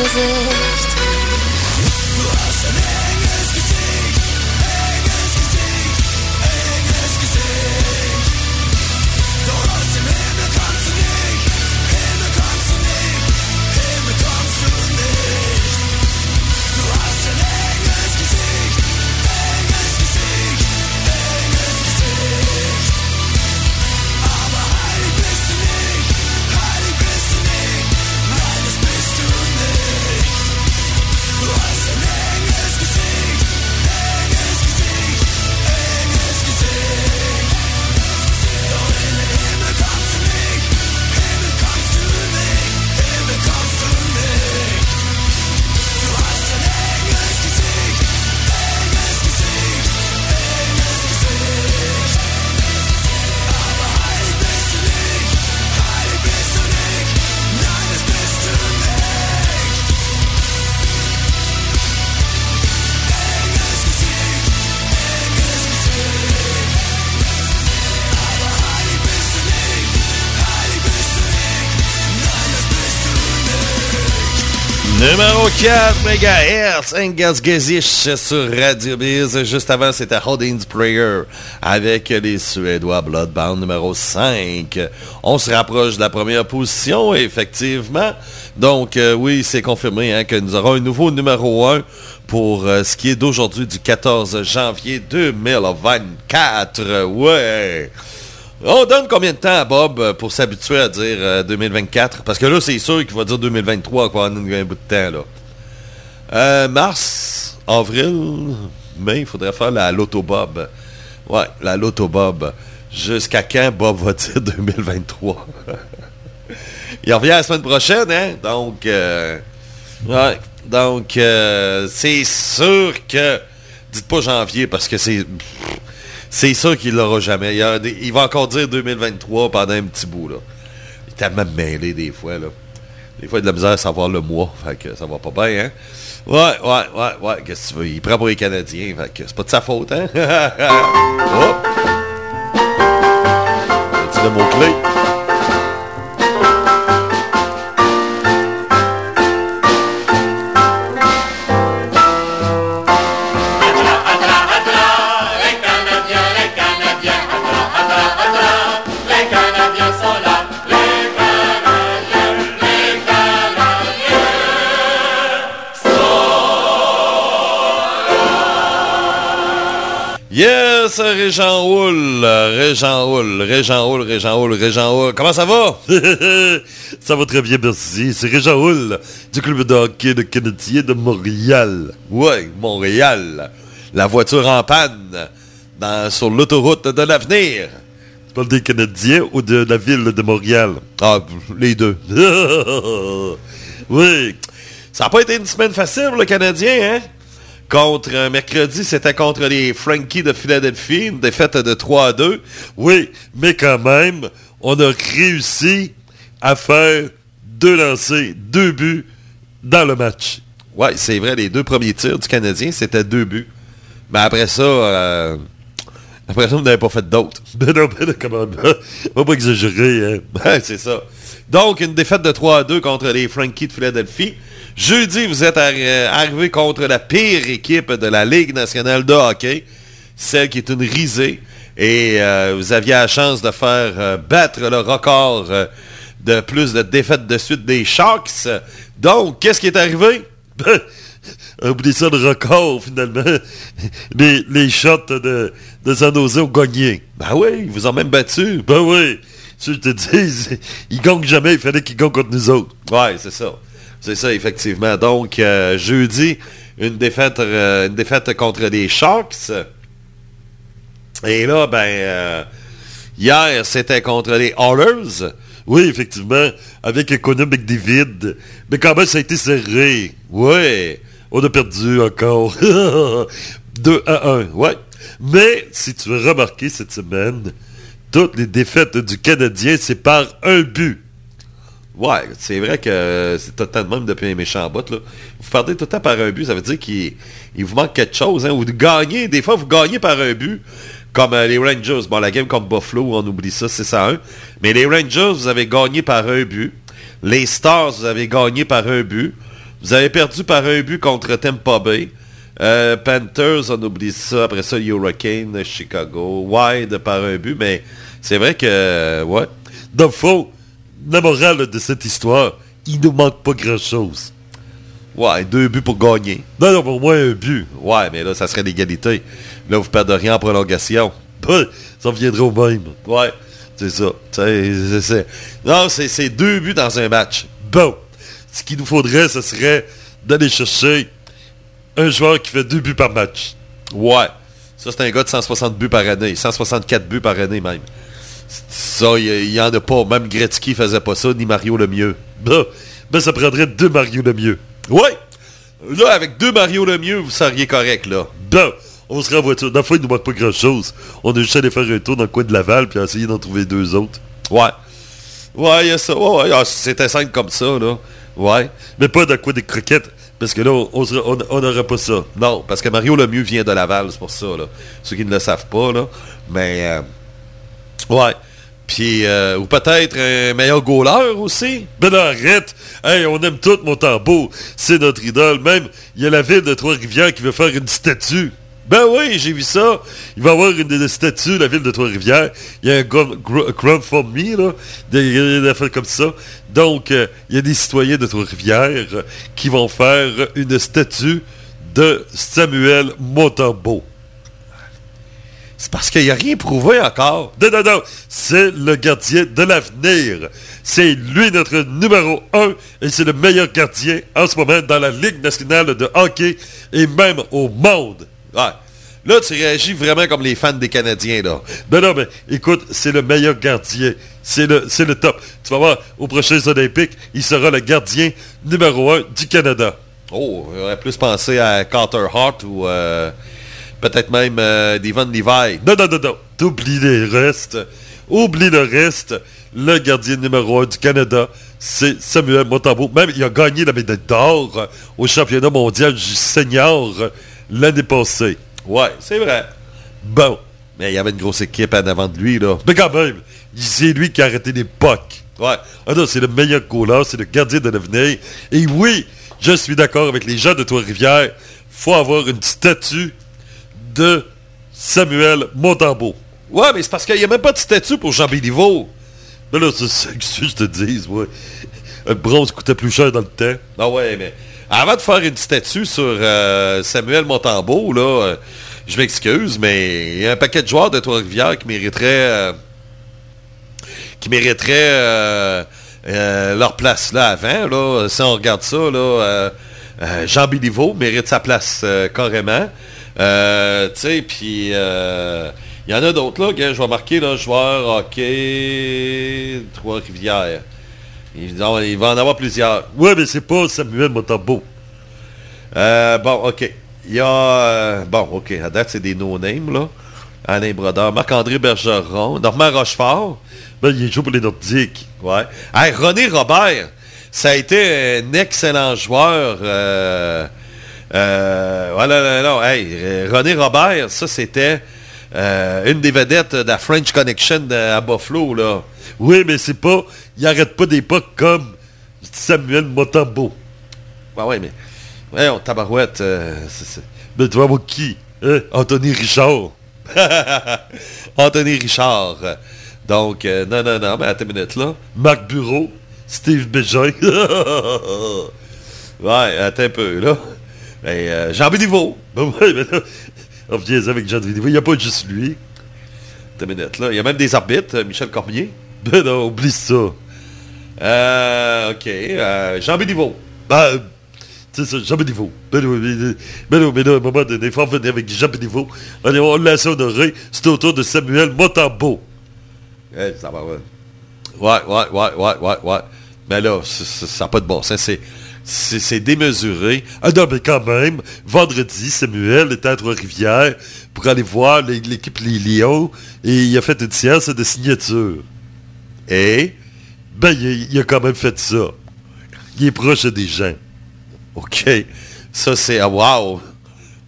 resist. 4 MHz, Angus Gesich sur Radio Biz. Juste avant, c'était Holdings Prayer avec les Suédois Bloodbound numéro 5. On se rapproche de la première position, effectivement. Donc, euh, oui, c'est confirmé hein, que nous aurons un nouveau numéro 1 pour euh, ce qui est d'aujourd'hui du 14 janvier 2024. Ouais! On donne combien de temps à Bob euh, pour s'habituer à dire 2024? Parce que là, c'est sûr qu'il va dire 2023 quoi, un bout de temps. Là. Euh, mars, avril, mai, il faudrait faire la Loto Bob. Ouais, la Loto Bob. Jusqu'à quand Bob va dire 2023? il revient la semaine prochaine, hein? Donc, euh, ouais. Donc, c'est sûr que... Dites pas janvier parce que c'est c'est sûr qu'il l'aura jamais. Il, va encore dire 2023 pendant un petit bout. Là. Il est tellement mêlé des fois. Là. Des fois, il a de la misère à savoir le mois. Fait que ça va pas bien, hein? Ouais, ouais, ouais, ouais. Qu'est-ce que tu veux? Il prend pour les Canadiens. Fait c'est pas de sa faute, hein? oh! Un petit mot-clé? Yes, Régent Houle, Régent Houle, Régent Houle, Régent Houle, Régent Houle. Comment ça va? ça va très bien, merci. C'est Régent Houle du club de hockey de Canadien de Montréal. Ouais, Montréal. La voiture en panne dans, sur l'autoroute de l'avenir. Tu parles des Canadiens ou de la ville de Montréal? Ah, les deux. oui. Ça n'a pas été une semaine facile le Canadien, hein? Contre un mercredi, c'était contre les Frankies de Philadelphie, une défaite de 3 à 2. Oui, mais quand même, on a réussi à faire deux lancers, deux buts dans le match. Oui, c'est vrai, les deux premiers tirs du Canadien, c'était deux buts. Mais après ça, euh, après ça, on n'avait pas fait d'autres. Ben non, ben comment On va? Pas exagérer, hein. c'est ça. Donc, une défaite de 3 à 2 contre les Frankies de Philadelphie. Jeudi, vous êtes arrivé contre la pire équipe de la Ligue nationale de hockey, celle qui est une risée. Et euh, vous aviez la chance de faire euh, battre le record euh, de plus de défaites de suite des Sharks. Donc, qu'est-ce qui est arrivé? Oubliez ça le record, finalement. Les, shots de, de San Jose ont gagné. Ben oui, ils vous ont même battu. Ben oui. Je te dis, ils gagnent jamais, il fallait qu'ils gagnent contre nous autres. Ouais, c'est ça. C'est ça, effectivement. Donc, euh, jeudi, une défaite, euh, une défaite contre les Sharks. Et là, ben, euh, hier, c'était contre les Oilers. Oui, effectivement, avec Conor McDavid. Mais quand même, ça a été serré? Oui, on a perdu encore. 2 à 1, ouais. Mais, si tu veux remarquer cette semaine, toutes les défaites du Canadien, c'est par un but. Ouais, c'est vrai que c'est totalement même depuis un méchant bout. Là. Vous perdez tout le temps par un but, ça veut dire qu'il vous manque quelque chose. Hein, ou de gagner, des fois vous gagnez par un but, comme euh, les Rangers. Bon, la game comme Buffalo, on oublie ça, c'est ça un. Mais les Rangers, vous avez gagné par un but. Les Stars, vous avez gagné par un but. Vous avez perdu par un but contre Tampa Bay. Euh, Panthers, on oublie ça. Après ça, Hurricane, Chicago. Wide par un but. Mais c'est vrai que, ouais. Donc, faut la morale de cette histoire, il ne manque pas grand-chose. Ouais, deux buts pour gagner. Non, non, pour moi, un but. Ouais, mais là, ça serait l'égalité. Là, vous perdez rien en prolongation. ça viendrait au même. Ouais, c'est ça. C'est, non, c'est deux buts dans un match. Bon. Ce qu'il nous faudrait, ce serait d'aller chercher un joueur qui fait deux buts par match. Ouais. Ça, c'est un gars de 160 buts par année. 164 buts par année, même. Ça, il n'y en a pas. Même Gretzky faisait pas ça, ni Mario Lemieux. Ben, ben ça prendrait deux Mario Lemieux. Ouais! Là, avec deux Mario Lemieux, vous seriez correct, là. Ben, on serait en voiture. Dans le fond, il nous manque pas grand-chose. On a juste allé faire un tour dans le coin de Laval, puis essayer d'en trouver deux autres. Ouais. Ouais, il y a ça. Ouais, ouais. Ah, C'était simple comme ça, là. Ouais. Mais pas dans le coin des croquettes. Parce que là, on n'aurait pas ça. Non, parce que Mario Lemieux vient de Laval, c'est pour ça, là. Ceux qui ne le savent pas, là. Mais... Euh, Ouais. Puis, euh, ou peut-être un meilleur goaler aussi. Ben arrête! On aime tout Montembeau. C'est notre idole. Même, il y a la ville de Trois-Rivières qui veut faire une statue. Ben oui, j'ai vu ça. Il va y avoir une, de la ville de Trois-Rivières. Il y a un GoFundMe, là, des, des affaires comme ça. Donc, euh, il y a des citoyens de Trois-Rivières euh, qui vont faire une statue de Samuel Montembeau. C'est parce qu'il n'y a rien prouvé encore. Non, non, non. C'est le gardien de l'avenir. C'est lui notre numéro un et c'est le meilleur gardien en ce moment dans la Ligue nationale de hockey et même au monde. Ouais. Là, tu réagis vraiment comme les fans des Canadiens, là. Ben non, mais écoute, c'est le meilleur gardien. C'est le, top. Tu vas voir, aux prochains Olympiques, il sera le gardien numéro un du Canada. Oh, j'aurais plus pensé à Carter Hart ou euh, peut-être même euh, Devon Levi. Non, non, non, non. T'oublies le reste. Oublie le reste. Le gardien numéro un du Canada, c'est Samuel Montembeau. Même, il a gagné la médaille d'or au championnat mondial du senior l'année passée. Ouais, c'est vrai. Bon. Mais il y avait une grosse équipe en avant de lui, là. Mais quand même, c'est lui qui a arrêté l'époque. Ouais. Ah non, c'est le meilleur goaler, c'est le gardien de l'avenir. Et oui, je suis d'accord avec les gens de Trois-Rivières. faut avoir une statue de Samuel Montembeau. Ouais, mais c'est parce qu'il n'y a même pas de statue pour Jean Béliveau. Mais là, c'est ça que je te dis, ouais. Le bronze coûtait plus cher dans le temps. Ah ouais, mais avant de faire une statue sur euh, Samuel Montembeau, là, euh, je m'excuse, mais il y a un paquet de joueurs de Trois-Rivières qui mériteraient... euh, qui mériteraient euh, leur place là avant. Là, si on regarde ça, là, Jean Béliveau mérite sa place carrément. Euh, tu sais, puis euh, il y en a d'autres là, que je vais marquer là, joueur hockey Trois-Rivières. Il, il va en avoir plusieurs. Ouais, mais c'est pas Samuel Montembeau. Euh, bon, OK. Il y a... euh, bon, OK. À date, c'est des no-names, là. Alain Brodeur, Marc-André Bergeron, Normand Rochefort. Ben, il joue pour les Nordiques. Ouais. Hey, René Robert, ça a été un excellent joueur. Euh, voilà, non, non. Hey, euh, René Robert, ça, c'était euh, une des vedettes de la French Connection à Buffalo, là. Oui, mais c'est pas... Il arrête pas pas comme Samuel Montembeau. Ouais, ouais, mais... Ouais, on tabarouette. euh, Mais tu vas voir qui? Hein? Anthony Richard. Anthony Richard. Donc, euh, non, non, non, mais attends une minute, là. Marc Bureau. Steve Bégin. Ouais, attends un peu, là. Ben, Jean Béliveau. Ben ouais, là, avec Jean Vidéo. Il n'y a pas juste lui. Là. Il y a même des arbitres, euh, Michel Cormier. Ben non, oublie ça. Euh, OK. euh, Jean Béliveau. Ben, c'est ça, Jean Béliveau. Ben oui, mais, ben oui, mais là, à un moment donné, faut venir avec Jean Béliveau. On, on l'a honoré. C'est au tour de Samuel Montembeau. Eh, ça va, ouais. Ouais, ouais, ouais, ouais, ouais, ouais. Mais là, c'est- c'est- ça n'a pas de bon sens. C'est, c'est, démesuré. Ah non, mais quand même, vendredi, Samuel était à Trois-Rivières pour aller voir l'é- l'équipe Les et il a fait une séance de signature. Et, Ben, il, a quand même fait ça. Il est proche des gens. OK. Ça, c'est... Ah, wow.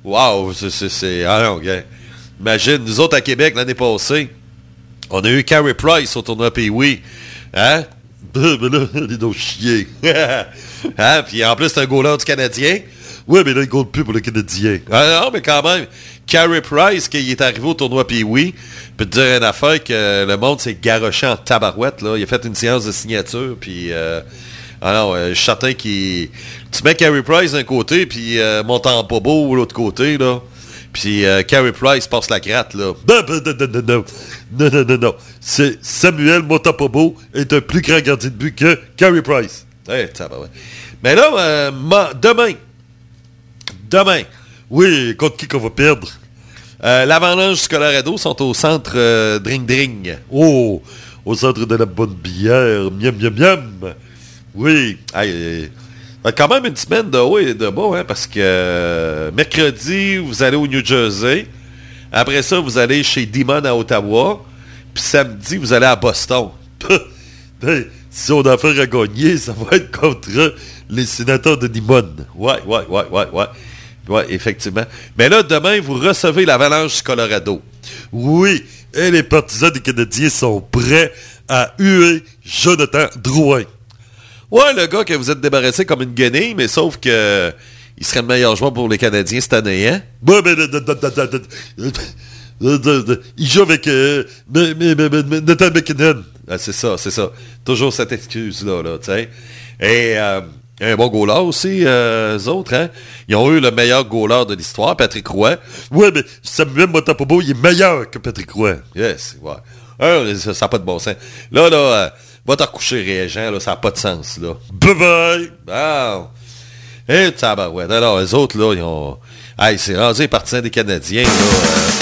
Wow. C'est... ah gars. Imagine, nous autres à Québec, l'année passée, on a eu Carey Price au tournoi Pee-Wee. Hein? Ben, là, il est donc chier. hein? Puis en plus, c'est un goaler du Canadien. Ouais, mais là, il compte plus pour le Canadien. Ah non, mais quand même, Carey Price, qui est arrivé au tournoi Pee-Wee, peut te dire une affaire que le monde s'est garoché en tabarouette. Là. Il a fait une séance de signature, puis... Euh, ah non, euh, je suis certain qu'il... Tu mets Carey Price d'un côté, puis euh, Montembeau de l'autre côté, là. Puis euh, Carey Price passe la gratte, là. Non, non, non, non. C'est Samuel Montembeau est un plus grand gardien de but que Carey Price. Eh. Mais là, euh, ma- demain, demain, Oui, contre qui qu'on va perdre? euh, l'Avalanche du Colorado sont au centre euh, Dring Dring. Oh, au centre de la bonne bière. Miam, miam, miam. Oui. Aïe, aïe, quand même une semaine de haut et de bas, hein, parce que euh, mercredi, vous allez au New Jersey. Après ça, vous allez chez Demon à Ottawa. Puis samedi, vous allez à Boston. Si on a affaire à gagner, ça va être contre les sénateurs de Nimon. Ouais, ouais, ouais, ouais, ouais. Ouais, effectivement. Mais là, demain, vous recevez l'Avalanche du Colorado. Oui, et les partisans des Canadiens sont prêts à huer Jonathan Drouin. Ouais, le gars que vous êtes débarrassé comme une guenille, mais sauf que il serait le meilleur joueur pour les Canadiens cette année, hein? Il joue avec euh, Nathan McKinnon. Ah, c'est ça, c'est ça. Toujours cette excuse-là, là, tu sais. Et euh, un bon goaler aussi, euh, eux autres, hein? Ils ont eu le meilleur goaler de l'histoire, Patrick Roy. Ouais, mais Samuel Motapobo, il est meilleur que Patrick Roy. Yes, ouais. Ah, ça n'a pas de bon sens. Là, là, euh, va te recoucher, Régent, là, ça n'a pas de sens, là. Bye-bye! Et tabarouette. Alors, les autres, là, ils ont... Hey, c'est rendu les partisans des Canadiens, là. euh,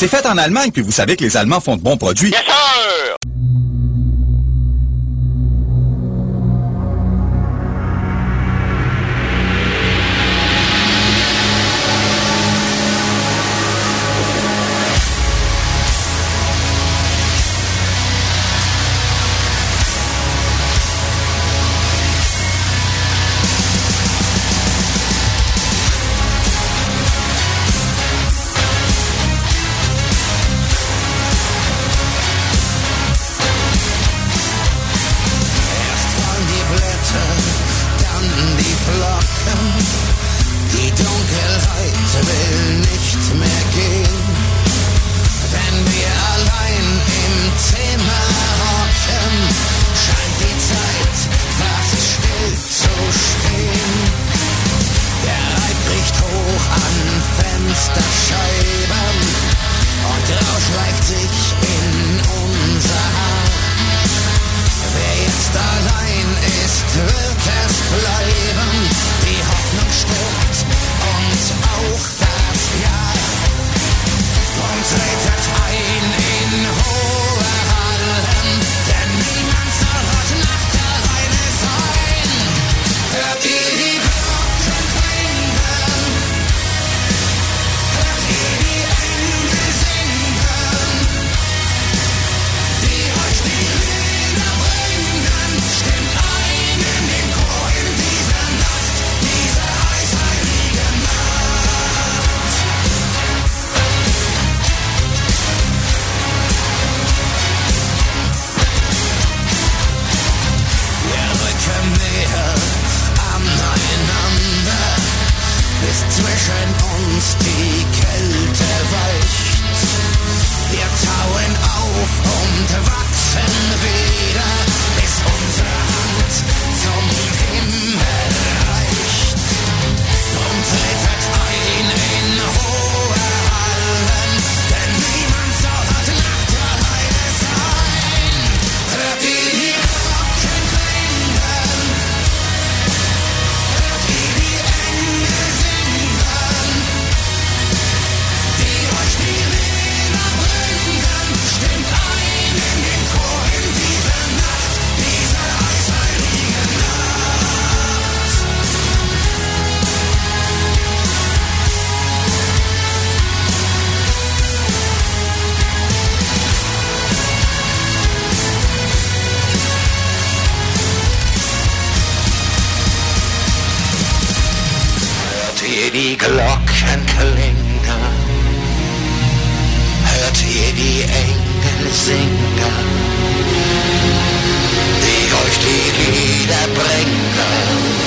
C'est fait en Allemagne, puis vous savez que les Allemands font de bons produits. Hört ihr die Glocken klingen? Hört ihr die Engel singen? Die euch die Lieder bringen?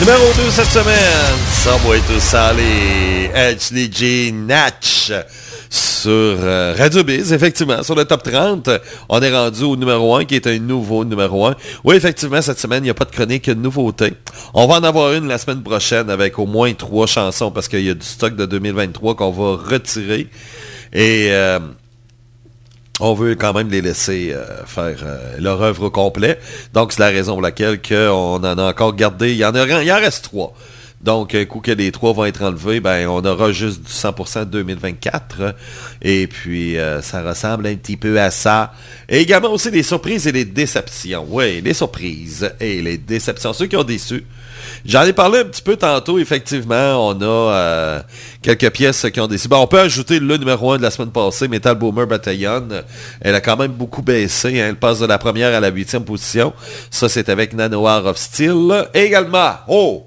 Numéro 2 cette semaine, Subway to Sally, Ashley G. Natch sur euh, Radio Biz, effectivement, sur le top 30. On est rendu au numéro 1 qui est un nouveau numéro 1. Oui, effectivement, cette semaine, il n'y a pas de chronique de nouveauté. On va en avoir une la semaine prochaine avec au moins trois chansons parce qu'il y a du stock de 2023 qu'on va retirer. Et euh, on veut quand même les laisser euh, faire euh, leur œuvre au complet. Donc, c'est la raison pour laquelle que on en a encore gardé. Il y en, reste trois. Donc, un coup que les trois vont être enlevés, ben, on aura juste du 100% 2024. Et puis, euh, ça ressemble un petit peu à ça. Et également aussi des surprises et des déceptions. Oui, les surprises et les déceptions. Ceux qui ont déçu. J'en ai parlé un petit peu tantôt, effectivement. On a euh, quelques pièces qui ont déçu. Bon, on peut ajouter le numéro 1 de la semaine passée, Metal Boomer Battalion. Elle a quand même beaucoup baissé. hein. Elle passe de la première à la huitième position. Ça, c'est avec Nanoir of Steel. Également, oh!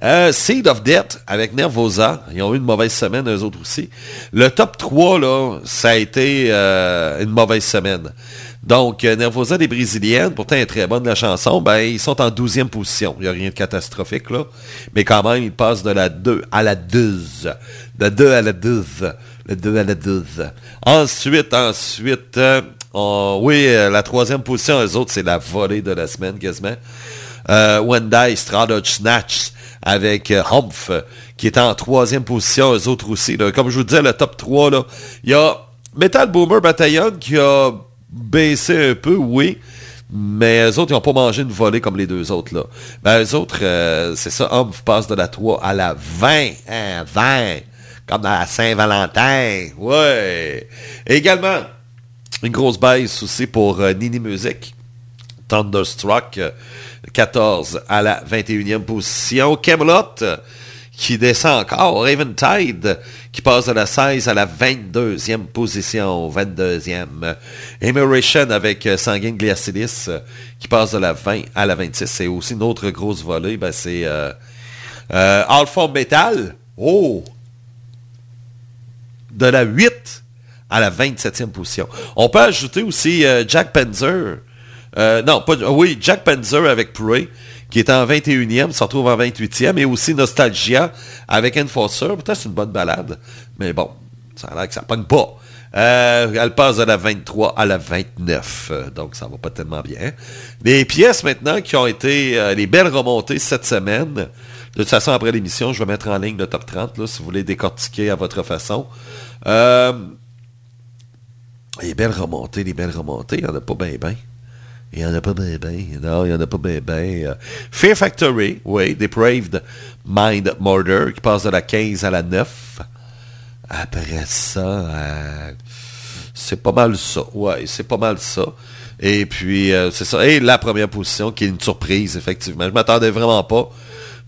Euh, Seed of Death avec Nervosa. Ils ont eu une mauvaise semaine, eux autres aussi. Le top 3, là, ça a été euh, une mauvaise semaine. Donc, euh, Nervosa des Brésiliennes, pourtant est très bonne la chanson, ben ils sont en 12e position. Il n'y a rien de catastrophique là. Mais quand même, ils passent de la 2 à la 12. De 2 à la 12. Le 2 à la 12. Ensuite, ensuite, euh, oui, euh, la troisième position, eux autres, c'est la volée de la semaine quasiment. Euh, Wendai Strada Snatch avec Humph, qui est en troisième position, eux autres aussi. Comme je vous disais, le top 3, là, il y a Metal Boomer Battalion qui a baissé un peu, oui. Mais eux autres, ils n'ont pas mangé une volée comme les deux autres, là. Ben, eux autres, euh, c'est ça, Humph passe de la 3 à la 20. Hein, 20. Comme à la Saint-Valentin. Ouais. Également, une grosse baisse aussi pour euh, Nini Music. Thunderstruck. euh, 14 à la 21e position. Camelot qui descend encore. Raven Tide qui passe de la 16 à la 22e position. 22e. Emeration avec euh, Sanguine Glacialis euh, qui passe de la 20 à la 26. C'est aussi une autre grosse volée. Ben, c'est euh, euh, Alpha Metal. Oh! De la 8 à la 27e position. On peut ajouter aussi Jack Panzer. Non, pas, oui, Jack Panzer avec Prey, qui est en 21e, se retrouve en 28e, et aussi Nostalgia avec Enforcer. Peut-être c'est une bonne balade, mais bon, ça a l'air que ça pogne pas. Euh, elle passe de la 23 à la 29, euh, donc ça va pas tellement bien. Les pièces maintenant qui ont été euh, les belles remontées cette semaine, de toute façon après l'émission, je vais mettre en ligne le top 30, là, si vous voulez décortiquer à votre façon. Les belles remontées, les belles remontées, il n'y en a pas bien, bien. Il n'y en a pas bien, bien. Non, il n'y en a pas bien, bien. Fear Factory, oui, Depraved Mind Murder, qui passe de la 15 à la 9. Après ça, euh, c'est pas mal ça. Ouais, c'est pas mal ça. Et puis, euh, c'est ça. Et la première position, qui est une surprise, effectivement. Je m'attendais vraiment pas.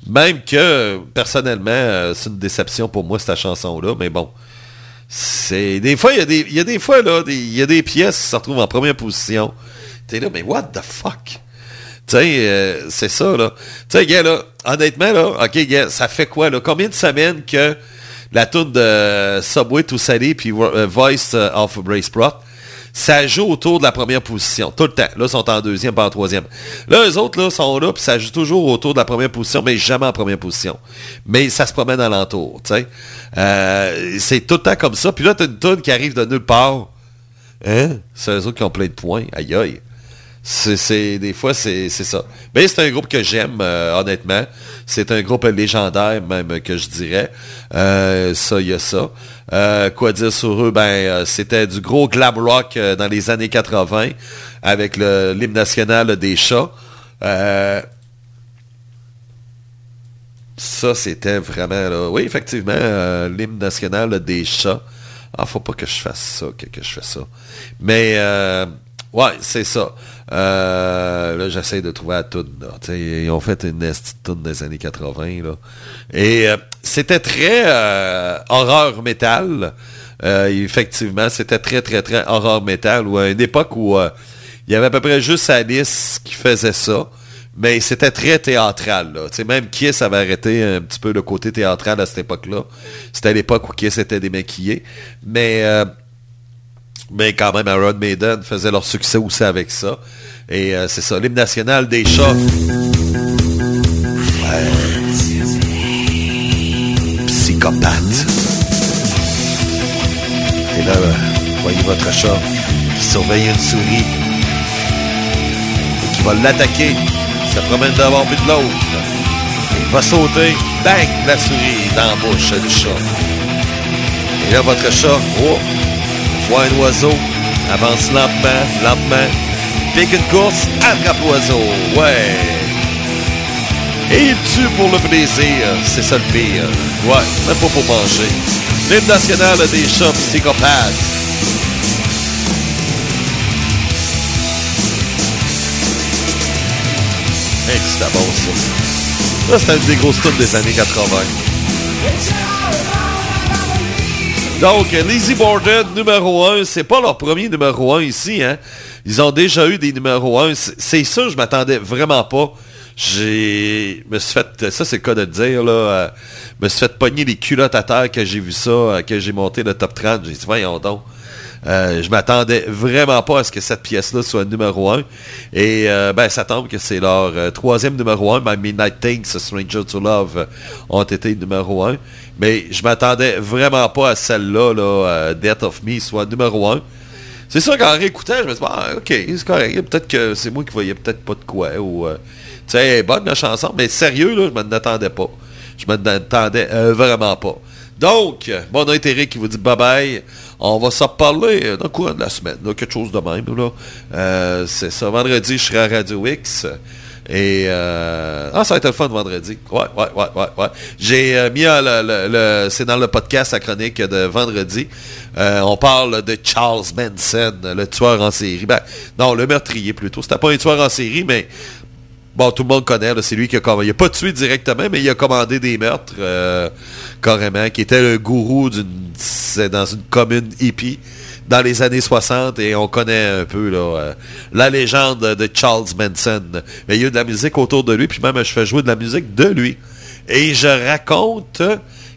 Même que, personnellement, euh, c'est une déception pour moi, cette chanson-là. Mais bon, c'est des fois, il y a des, y a des fois, là, il y a des pièces qui se retrouvent en première position. T'es là, mais what the fuck? Tu sais, euh, c'est ça, là. Tu sais, gars, là, honnêtement, là, OK, gars, ça fait quoi, là? Combien de semaines que la tourne de Subway tout salé puis euh, Voice euh, of Brace Prot, ça joue autour de la première position, tout le temps. Là, ils sont en deuxième, pas en troisième. Là, les autres, là, sont là, puis ça joue toujours autour de la première position, mais jamais en première position. Mais ça se promène alentour, tu sais. Euh, c'est tout le temps comme ça. Puis là, t'as une tourne qui arrive de nulle part. Hein? C'est eux autres qui ont plein de points. Aïe aïe. C'est, des fois, c'est, ça. Mais c'est un groupe que j'aime, euh, honnêtement. C'est un groupe légendaire, même, que je dirais. Euh, ça, il y a ça. Euh, quoi dire sur eux? Ben, c'était du gros glam rock dans les années 80, avec le, l'hymne national des chats. Ça, c'était vraiment, là, oui, effectivement, l'hymne national des chats. Ah, faut pas que je fasse ça, que, que je fasse ça. Mais, ouais, c'est ça. Euh, là, j'essaie de trouver la toune, là. Ils ont fait une toune des années 80, là. Et euh, c'était très euh, horreur métal. Euh, effectivement, c'était très, très, très horreur métal. Ou à une époque où euh, il y avait à peu près juste Alice qui faisait ça. Mais c'était très théâtral. Là. Tu sais, même Kiss avait arrêté un petit peu le côté théâtral à cette époque-là. C'était à l'époque où Kiss était démaquillé. Mais, euh, mais quand même, Iron Maiden faisait leur succès aussi avec ça. Et euh, c'est ça, l'hymne national des chats. Ouais. Psychopathe. Et là, euh, voyez votre chat qui surveille une souris et qui va l'attaquer. Se promène d'abord puis de l'autre. Il va sauter, bang, la souris dans la bouche du chat. Et là, votre chat, oh, voit un oiseau, avance lentement, lentement, pique une course, attrape l'oiseau, ouais. Et il tue pour le plaisir, c'est ça le pire. Ouais, même pas pour manger. L'hymne national des chats psychopathes. Hey, c'était bon ça. Ça, c'était une des grosses tunes des années 80. Donc, Lizzie Borden, numéro 1, c'est pas leur premier numéro 1 ici, hein. Ils ont déjà eu des numéros 1. C'est- ça, je m'attendais vraiment pas. J'ai... me suis fait... Ça, c'est le cas de le dire, là. euh, me suis fait pogner les culottes à terre que j'ai vu ça, euh, que j'ai monté le top 30. J'ai dit, voyons donc. Euh, je m'attendais vraiment pas à ce que cette pièce-là soit numéro 1. Et euh, ben, ça tombe que c'est leur troisième numéro 1. My Midnight Things, Stranger to Love ont été numéro 1. Mais je m'attendais vraiment pas à celle-là, là, euh, Death of Me, soit numéro 1. C'est sûr qu'en réécoutant, je me dit, ah, ok, c'est correct. Peut-être que c'est moi qui voyais peut-être pas de quoi. Ou, euh, tu sais, bonne la chanson, mais sérieux, là, je m'en attendais pas. Je m'en attendais euh, vraiment pas. Donc, mon Eric qui vous dit bye bye. On va s'en reparler euh, dans le courant de la semaine. là, quelque chose de même. C'est ça. Vendredi, je serai à Radio X. Et euh, ah, ça va être le fun vendredi. Ouais, ouais, ouais, ouais, ouais. J'ai euh, mis euh, le, c'est dans le podcast la chronique de vendredi. Euh, on parle de Charles Manson, le tueur en série. Ben, non, le meurtrier plutôt. C'était pas un tueur en série, mais Bon, tout le monde connaît, c'est lui qui a commandé. Il a pas tué directement, mais il a commandé des meurtres, carrément, qui était le gourou dans une commune hippie dans les années 60 et on connaît un peu euh, la légende de Charles Manson. Mais il y a eu de la musique autour de lui, puis même je fais jouer de la musique de lui. Et je raconte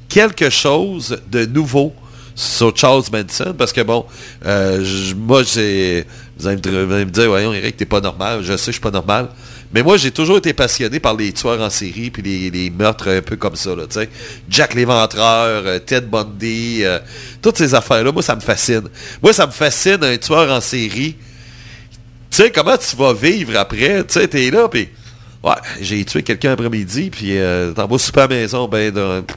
quelque chose de nouveau sur Charles Manson, parce que bon, euh, moi j'ai... Vous allez me vous allez me dire, voyons Eric, t'es pas normal. Je sais, je suis pas normal. Mais moi, j'ai toujours été passionné par les tueurs en série puis les, les meurtres un peu comme ça, tu sais. Jack l'Éventreur, euh, Ted Bundy, euh, toutes ces affaires-là, moi, ça me fascine. Moi, ça me fascine un tueur en série. Tu sais, comment tu vas vivre après? Tu sais, t'es là, puis... Ouais, j'ai tué quelqu'un après-midi, puis euh, t'en vas super à la maison, ben,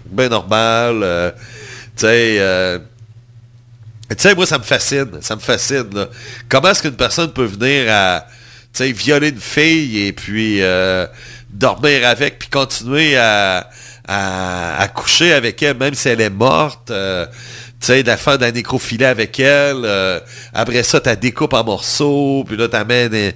ben normal. euh, tu sais... euh, tu sais, moi, ça me fascine. Ça me fascine. Comment est-ce qu'une personne peut venir à sais, violer une fille et puis euh, dormir avec, puis continuer à, à, coucher avec elle, même si elle est morte. euh, tu sais, la de la nécrophilie avec elle. euh, après ça, tu découpes en morceaux, puis là, t'amènes... euh,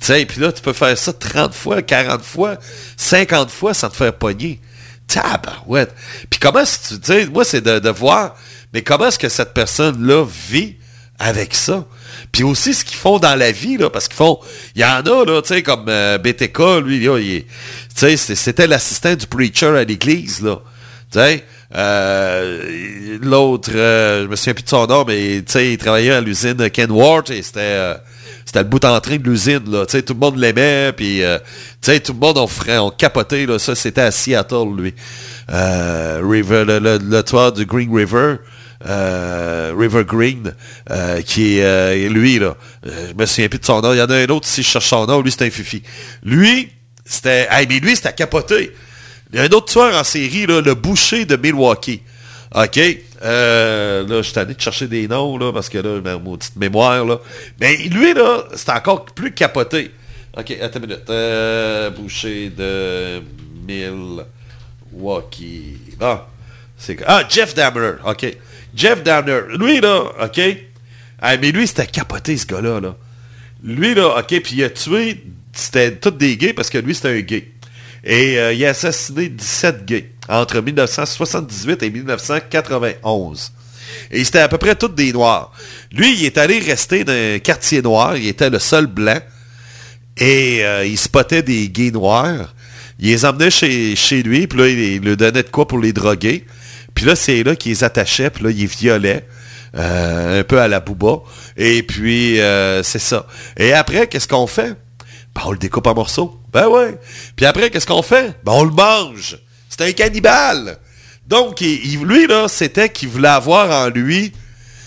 Tu sais, puis là, tu peux faire ça 30 fois, 40 fois, 50 fois sans te faire pogner. Tabarouette. Puis comment, tu moi, c'est de, de voir, mais comment est-ce que cette personne-là vit avec ça? Puis aussi ce qu'ils font dans la vie, là, parce qu'ils font, il y en a, là, tu sais, comme euh, BTK, lui, il tu sais, c'était l'assistant du preacher à l'église, là. Tu sais, euh, l'autre, euh, je me souviens plus de son nom, mais tu sais, il travaillait à l'usine Ken Ward et c'était euh, c'était le bout en train de l'usine, là. Tu sais, tout le monde l'aimait, puis tu sais, tout le monde on ferait, on capotait, là. Ça, c'était à Seattle, lui. River, le, tueur du Green River. Euh, River Green, euh, qui est euh, lui, là. je me souviens plus de son nom. Il y en a un autre, si je cherche son nom, lui, c'est un fifi. Lui, c'était. Hey, mais lui, c'était à capoter. Il y a un autre tueur en série, là, le boucher de Milwaukee. OK? Là, je suis allé de chercher des noms, là, parce que là, ma maudite mémoire, là. Mais lui, là, c'est encore plus capoté. OK, attends une minute. Boucher de Milwaukee. C'est Ah, Jeff Dahmer. OK. Jeff Dahmer. Lui, là, OK? Ah, mais lui, c'était capoté, ce gars-là, là. Lui, là, OK, puis il a tué, c'était tous des gays parce que lui, c'était un gay. Et euh, il a assassiné 17 gays entre 1978 et 1991. Et c'était à peu près tous des noirs. Lui, il est allé rester dans un quartier noir, il était le seul blanc. Et euh, il spottait des gays noirs. Il les emmenait chez, chez lui, puis là, il, il leur donnait de quoi pour les droguer. Puis là, c'est là qu'il les attachait, puis là, il les violait. euh, un peu à la bouba. Et puis, euh, c'est ça. Et après, qu'est-ce qu'on fait? Ben, on le découpe en morceaux. Ben ouais. Puis après, qu'est-ce qu'on fait? Ben, on le mange. C'est un cannibale. Donc, il- lui, c'était qu'il voulait avoir en lui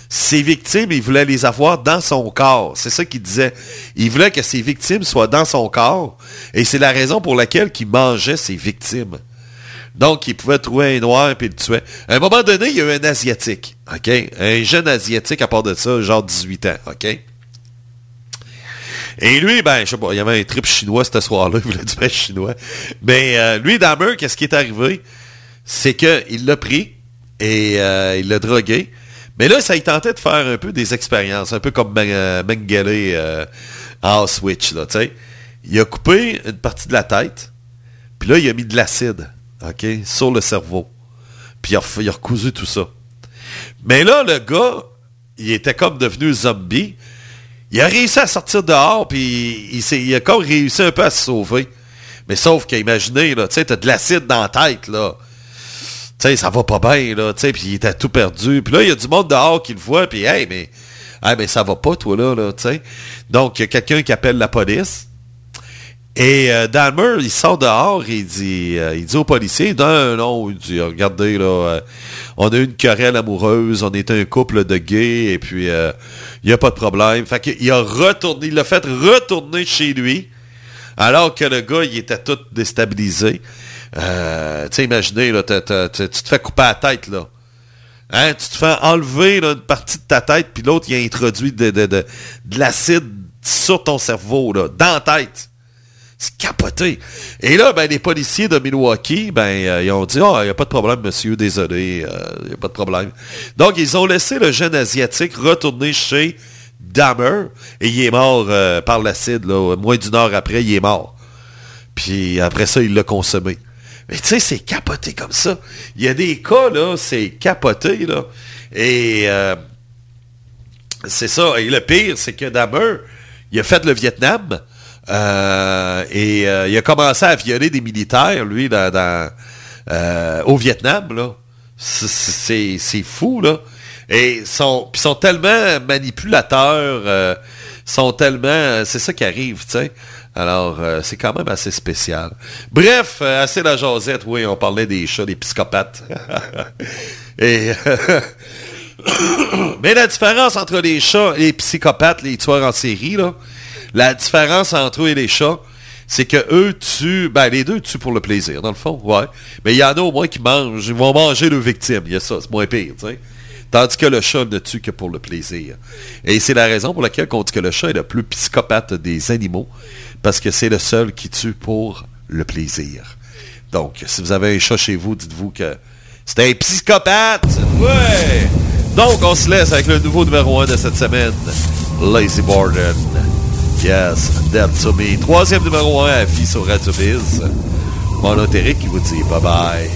ses victimes, il voulait les avoir dans son corps. C'est ça qu'il disait. Il voulait que ses victimes soient dans son corps. Et c'est la raison pour laquelle il mangeait ses victimes. Donc, il pouvait trouver un noir et le tuer. À un moment donné, il y a eu un Asiatique. OK? Un jeune Asiatique à part de ça, genre 18 ans. OK? Et lui, ben, je sais pas, il y avait un trip chinois ce soir-là, il voulait du pain chinois. Mais euh, lui, Dahmer, qu'est-ce qui est arrivé? C'est qu'il l'a pris et euh, il l'a drogué. Mais là, ça il tentait de faire un peu des expériences, un peu comme euh, Mengele euh, en Switch, là, tu sais. Il a coupé une partie de la tête, puis là, il a mis de l'acide, OK, sur le cerveau. Puis il a, il recousu tout ça. Mais là, le gars, il était comme devenu zombie. Il a réussi à sortir dehors, puis il, s'est- il a comme réussi un peu à se sauver. Mais sauf qu'imaginez, là, tu sais, t'as de l'acide dans la tête, là. Tu sais, ça va pas bien, là, tu sais, puis il était tout perdu. Puis là, il y a du monde dehors qui le voit, puis hey, mais, hey, mais ça va pas, toi, là, là, tu sais. Donc, il y a quelqu'un qui appelle la police. Et euh, Dahmer, il sort dehors, il dit, euh, il dit au policier, non, non, il dit, regardez, là, euh, on a eu une querelle amoureuse, on était un couple de gays, et puis euh, il n'y a pas de problème. Fait qu'il a retourné, il l'a fait retourner chez lui, alors que le gars, il était tout déstabilisé. Tu sais, imaginez, là, tu te fais couper la tête, là. Hein, tu te fais enlever une partie de ta tête, puis l'autre, il a introduit de, de, de, de l'acide sur ton cerveau, là, dans la tête. C'est capoté. Et là, ben, les policiers de Milwaukee, ben, euh, ils ont dit, ah, il n'y a pas de problème, monsieur, désolé, il n'y a pas de problème. Donc, ils ont laissé le jeune Asiatique retourner chez Dahmer, et il est mort euh, par l'acide, là, moins d'une heure après, il est mort. Puis après ça, il l'a consommé. Mais tu sais, c'est capoté comme ça. Il y a des cas, là, c'est capoté, là. Et euh, c'est ça. Et le pire, c'est que Dahmer, il a fait le Vietnam. Euh, et euh, il a commencé à violer des militaires, lui, dans, euh, au Vietnam, là. C'est- fou, là. Et ils sont, sont tellement manipulateurs, sont tellement... C'est ça qui arrive, tu sais. Alors, c'est quand même assez spécial. Bref, assez la jasette, oui, on parlait des chats, des psychopathes. Mais la différence entre les chats et les psychopathes, les tueurs en série, là, la différence entre eux et les chats, c'est que eux tuent, ben les deux tuent pour le plaisir, dans le fond, ouais. Mais il y en a au moins qui mangent, ils vont manger leurs victimes, il y a ça, c'est moins pire, tu sais. Tandis que le chat ne tue que pour le plaisir. Et c'est la raison pour laquelle on dit que le chat est le plus psychopathe des animaux, parce que c'est le seul qui tue pour le plaisir. Donc, si vous avez un chat chez vous, dites-vous que c'est un psychopathe! Ouais! Donc, on se laisse avec le nouveau numéro 1 de cette semaine, Lazy Borden. Yes, to Me. Troisième numéro 1 à vie sur Radio Biz. Monotérique qui vous dit bye-bye.